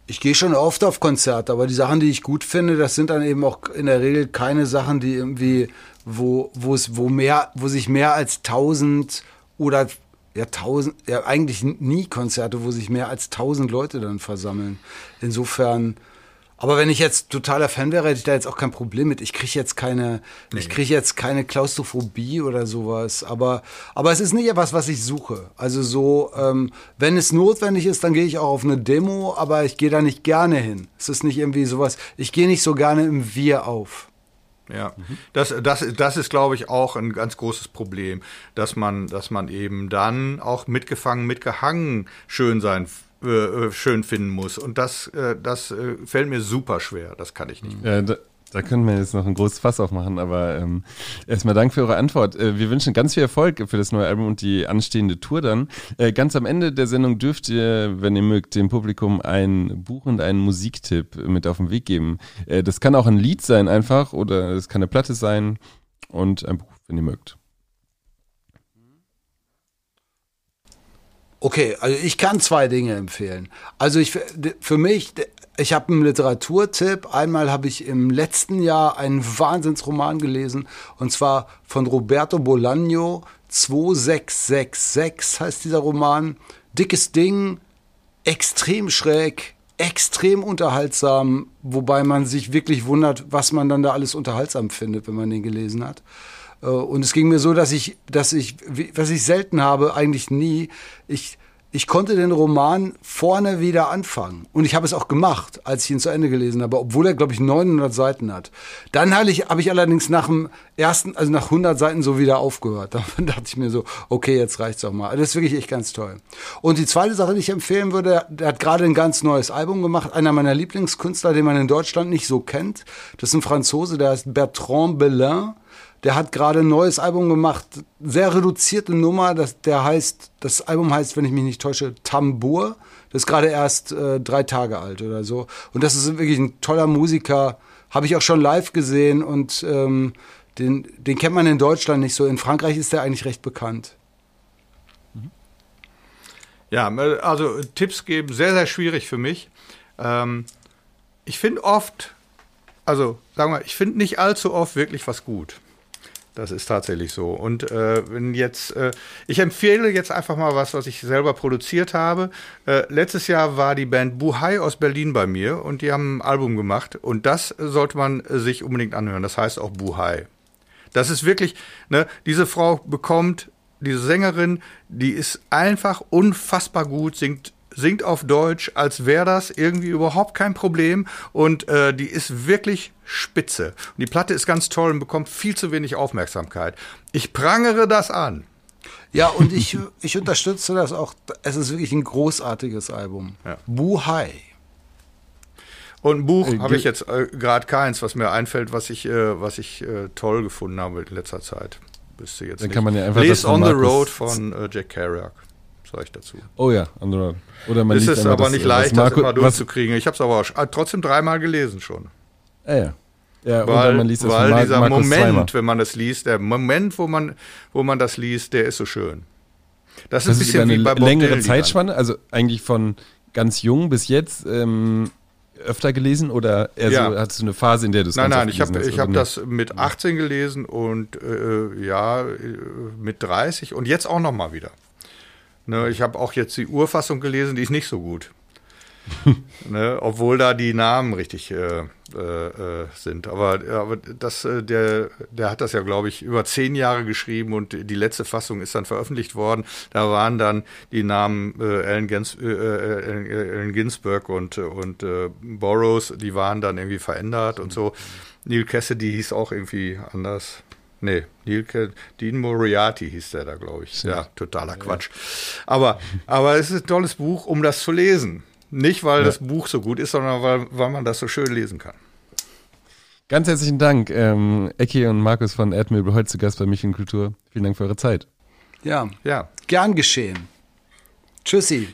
ich gehe schon oft auf Konzerte, aber die Sachen, die ich gut finde, das sind dann eben auch in der Regel keine Sachen, die irgendwie, wo, wo es, wo mehr, wo sich mehr als tausend oder ja tausend, ja eigentlich nie Konzerte, wo sich mehr als tausend Leute dann versammeln. Insofern, aber wenn ich jetzt totaler Fan wäre, hätte ich da jetzt auch kein Problem mit. Ich kriege jetzt keine, ich kriege jetzt keine Klaustrophobie oder sowas. Aber, aber es ist nicht etwas, was ich suche. Also so, ähm, wenn es notwendig ist, dann gehe ich auch auf eine Demo, aber ich gehe da nicht gerne hin. Es ist nicht irgendwie sowas. Ich gehe nicht so gerne im Wir auf. Ja, das, das, das ist, glaube ich, auch ein ganz großes Problem, dass man, dass man eben dann auch mitgefangen, mitgehangen schön sein, äh, äh, schön finden muss. Und das, äh, das fällt mir super schwer. Das kann ich nicht. Ja, da, da können wir jetzt noch ein großes Fass aufmachen, aber ähm, erstmal Dank für eure Antwort. Wir wünschen ganz viel Erfolg für das neue Album und die anstehende Tour dann. Ganz am Ende der Sendung dürft ihr, wenn ihr mögt, dem Publikum ein Buch und einen Musiktipp mit auf den Weg geben. Das kann auch ein Lied sein einfach oder es kann eine Platte sein und ein Buch, wenn ihr mögt. Okay, also ich kann zwei Dinge empfehlen. Also ich für mich, ich habe einen Literaturtipp. Einmal habe ich im letzten Jahr einen Wahnsinnsroman gelesen und zwar von Roberto Bolaño 2666 heißt dieser Roman. Dickes Ding, extrem schräg, extrem unterhaltsam, wobei man sich wirklich wundert, was man dann da alles unterhaltsam findet, wenn man den gelesen hat. Äh, Und es ging mir so, dass ich, dass ich, was ich selten habe, eigentlich nie, ich, ich konnte den Roman vorne wieder anfangen. Und ich habe es auch gemacht, als ich ihn zu Ende gelesen habe, obwohl er, glaube ich, 900 Seiten hat. Dann habe ich, habe ich allerdings nach dem ersten, also nach 100 Seiten so wieder aufgehört. Dann dachte ich mir so, okay, jetzt reicht's auch mal. Das ist wirklich echt ganz toll. Und die zweite Sache, die ich empfehlen würde, der hat gerade ein ganz neues Album gemacht. Einer meiner Lieblingskünstler, den man in Deutschland nicht so kennt. Das ist ein Franzose, der heißt Bertrand Belin. Der hat gerade ein neues Album gemacht, sehr reduzierte Nummer. Das, der heißt, das Album heißt, wenn ich mich nicht täusche, Tambour. Das ist gerade erst äh, drei Tage alt oder so. Und das ist wirklich ein toller Musiker. Habe ich auch schon live gesehen und ähm, den, den kennt man in Deutschland nicht so. In Frankreich ist der eigentlich recht bekannt. Ja, also Tipps geben, sehr, sehr schwierig für mich. Ähm, ich finde oft, also sagen wir, ich finde nicht allzu oft wirklich was gut. Das ist tatsächlich so. Und äh, wenn jetzt, äh, ich empfehle jetzt einfach mal was, was ich selber produziert habe. Äh, letztes Jahr war die Band Buhai aus Berlin bei mir und die haben ein Album gemacht und das sollte man sich unbedingt anhören. Das heißt auch Buhai. Das ist wirklich, ne, diese Frau bekommt, diese Sängerin, die ist einfach unfassbar gut, singt singt auf Deutsch, als wäre das irgendwie überhaupt kein Problem. Und äh, die ist wirklich spitze. Und die Platte ist ganz toll und bekommt viel zu wenig Aufmerksamkeit. Ich prangere das an. Ja, und ich, ich unterstütze das auch. Es ist wirklich ein großartiges Album. Ja. Buhai. Und ein Buch Äh, habe ich jetzt äh, gerade keins, was mir einfällt, was ich, äh, was ich äh, toll gefunden habe in letzter Zeit. Wüsste jetzt Dann nicht. kann man ja einfach das Lest von On the Road von äh, Jack Kerouac, sage ich dazu. Oh ja, road. Oder man Es ist einfach aber das, nicht leicht, das Marco- immer was, durchzukriegen. Ich habe es aber auch, äh, trotzdem dreimal gelesen schon. Ah, ja. ja oder Weil, man liest das weil Mar dieser Markus Moment, zweimal. wenn man das liest, der Moment, wo man, wo man das liest, der ist so schön. Das ist Das ein ist über bisschen eine wie bei Bob längere Dylan Zeitspanne, also eigentlich von ganz jung bis jetzt ähm, öfter gelesen oder eher Ja. so, hattest du eine Phase, in der du es Nein, nein, ich habe hab das mit 18 gelesen und äh, ja, äh, mit 30 und jetzt auch noch mal wieder. Ne, ich habe auch jetzt die Urfassung gelesen, die ist nicht so gut. ne, obwohl da die Namen richtig äh, äh, äh, sind. Aber, aber das, äh, der, der hat das ja, glaube ich, über zehn Jahre geschrieben und die letzte Fassung ist dann veröffentlicht worden. Da waren dann die Namen äh, Allen, Gens, äh, äh, Allen, Allen Ginsberg und, und äh, Burroughs, die waren dann irgendwie verändert und so. Neil Cassidy hieß auch irgendwie anders. Nee, Neil Ca- Dean Moriarty hieß der da, glaube ich. Ja, totaler Quatsch. Aber, aber es ist ein tolles Buch, um das zu lesen. Nicht, weil das Buch so gut ist, sondern weil, weil man das so schön lesen kann. Ganz herzlichen Dank, ähm, Ecki und Markus von Erdmöbel, heute zu Gast bei Mich in Kultur. Vielen Dank für eure Zeit. Ja, Ja. gern geschehen. Tschüssi.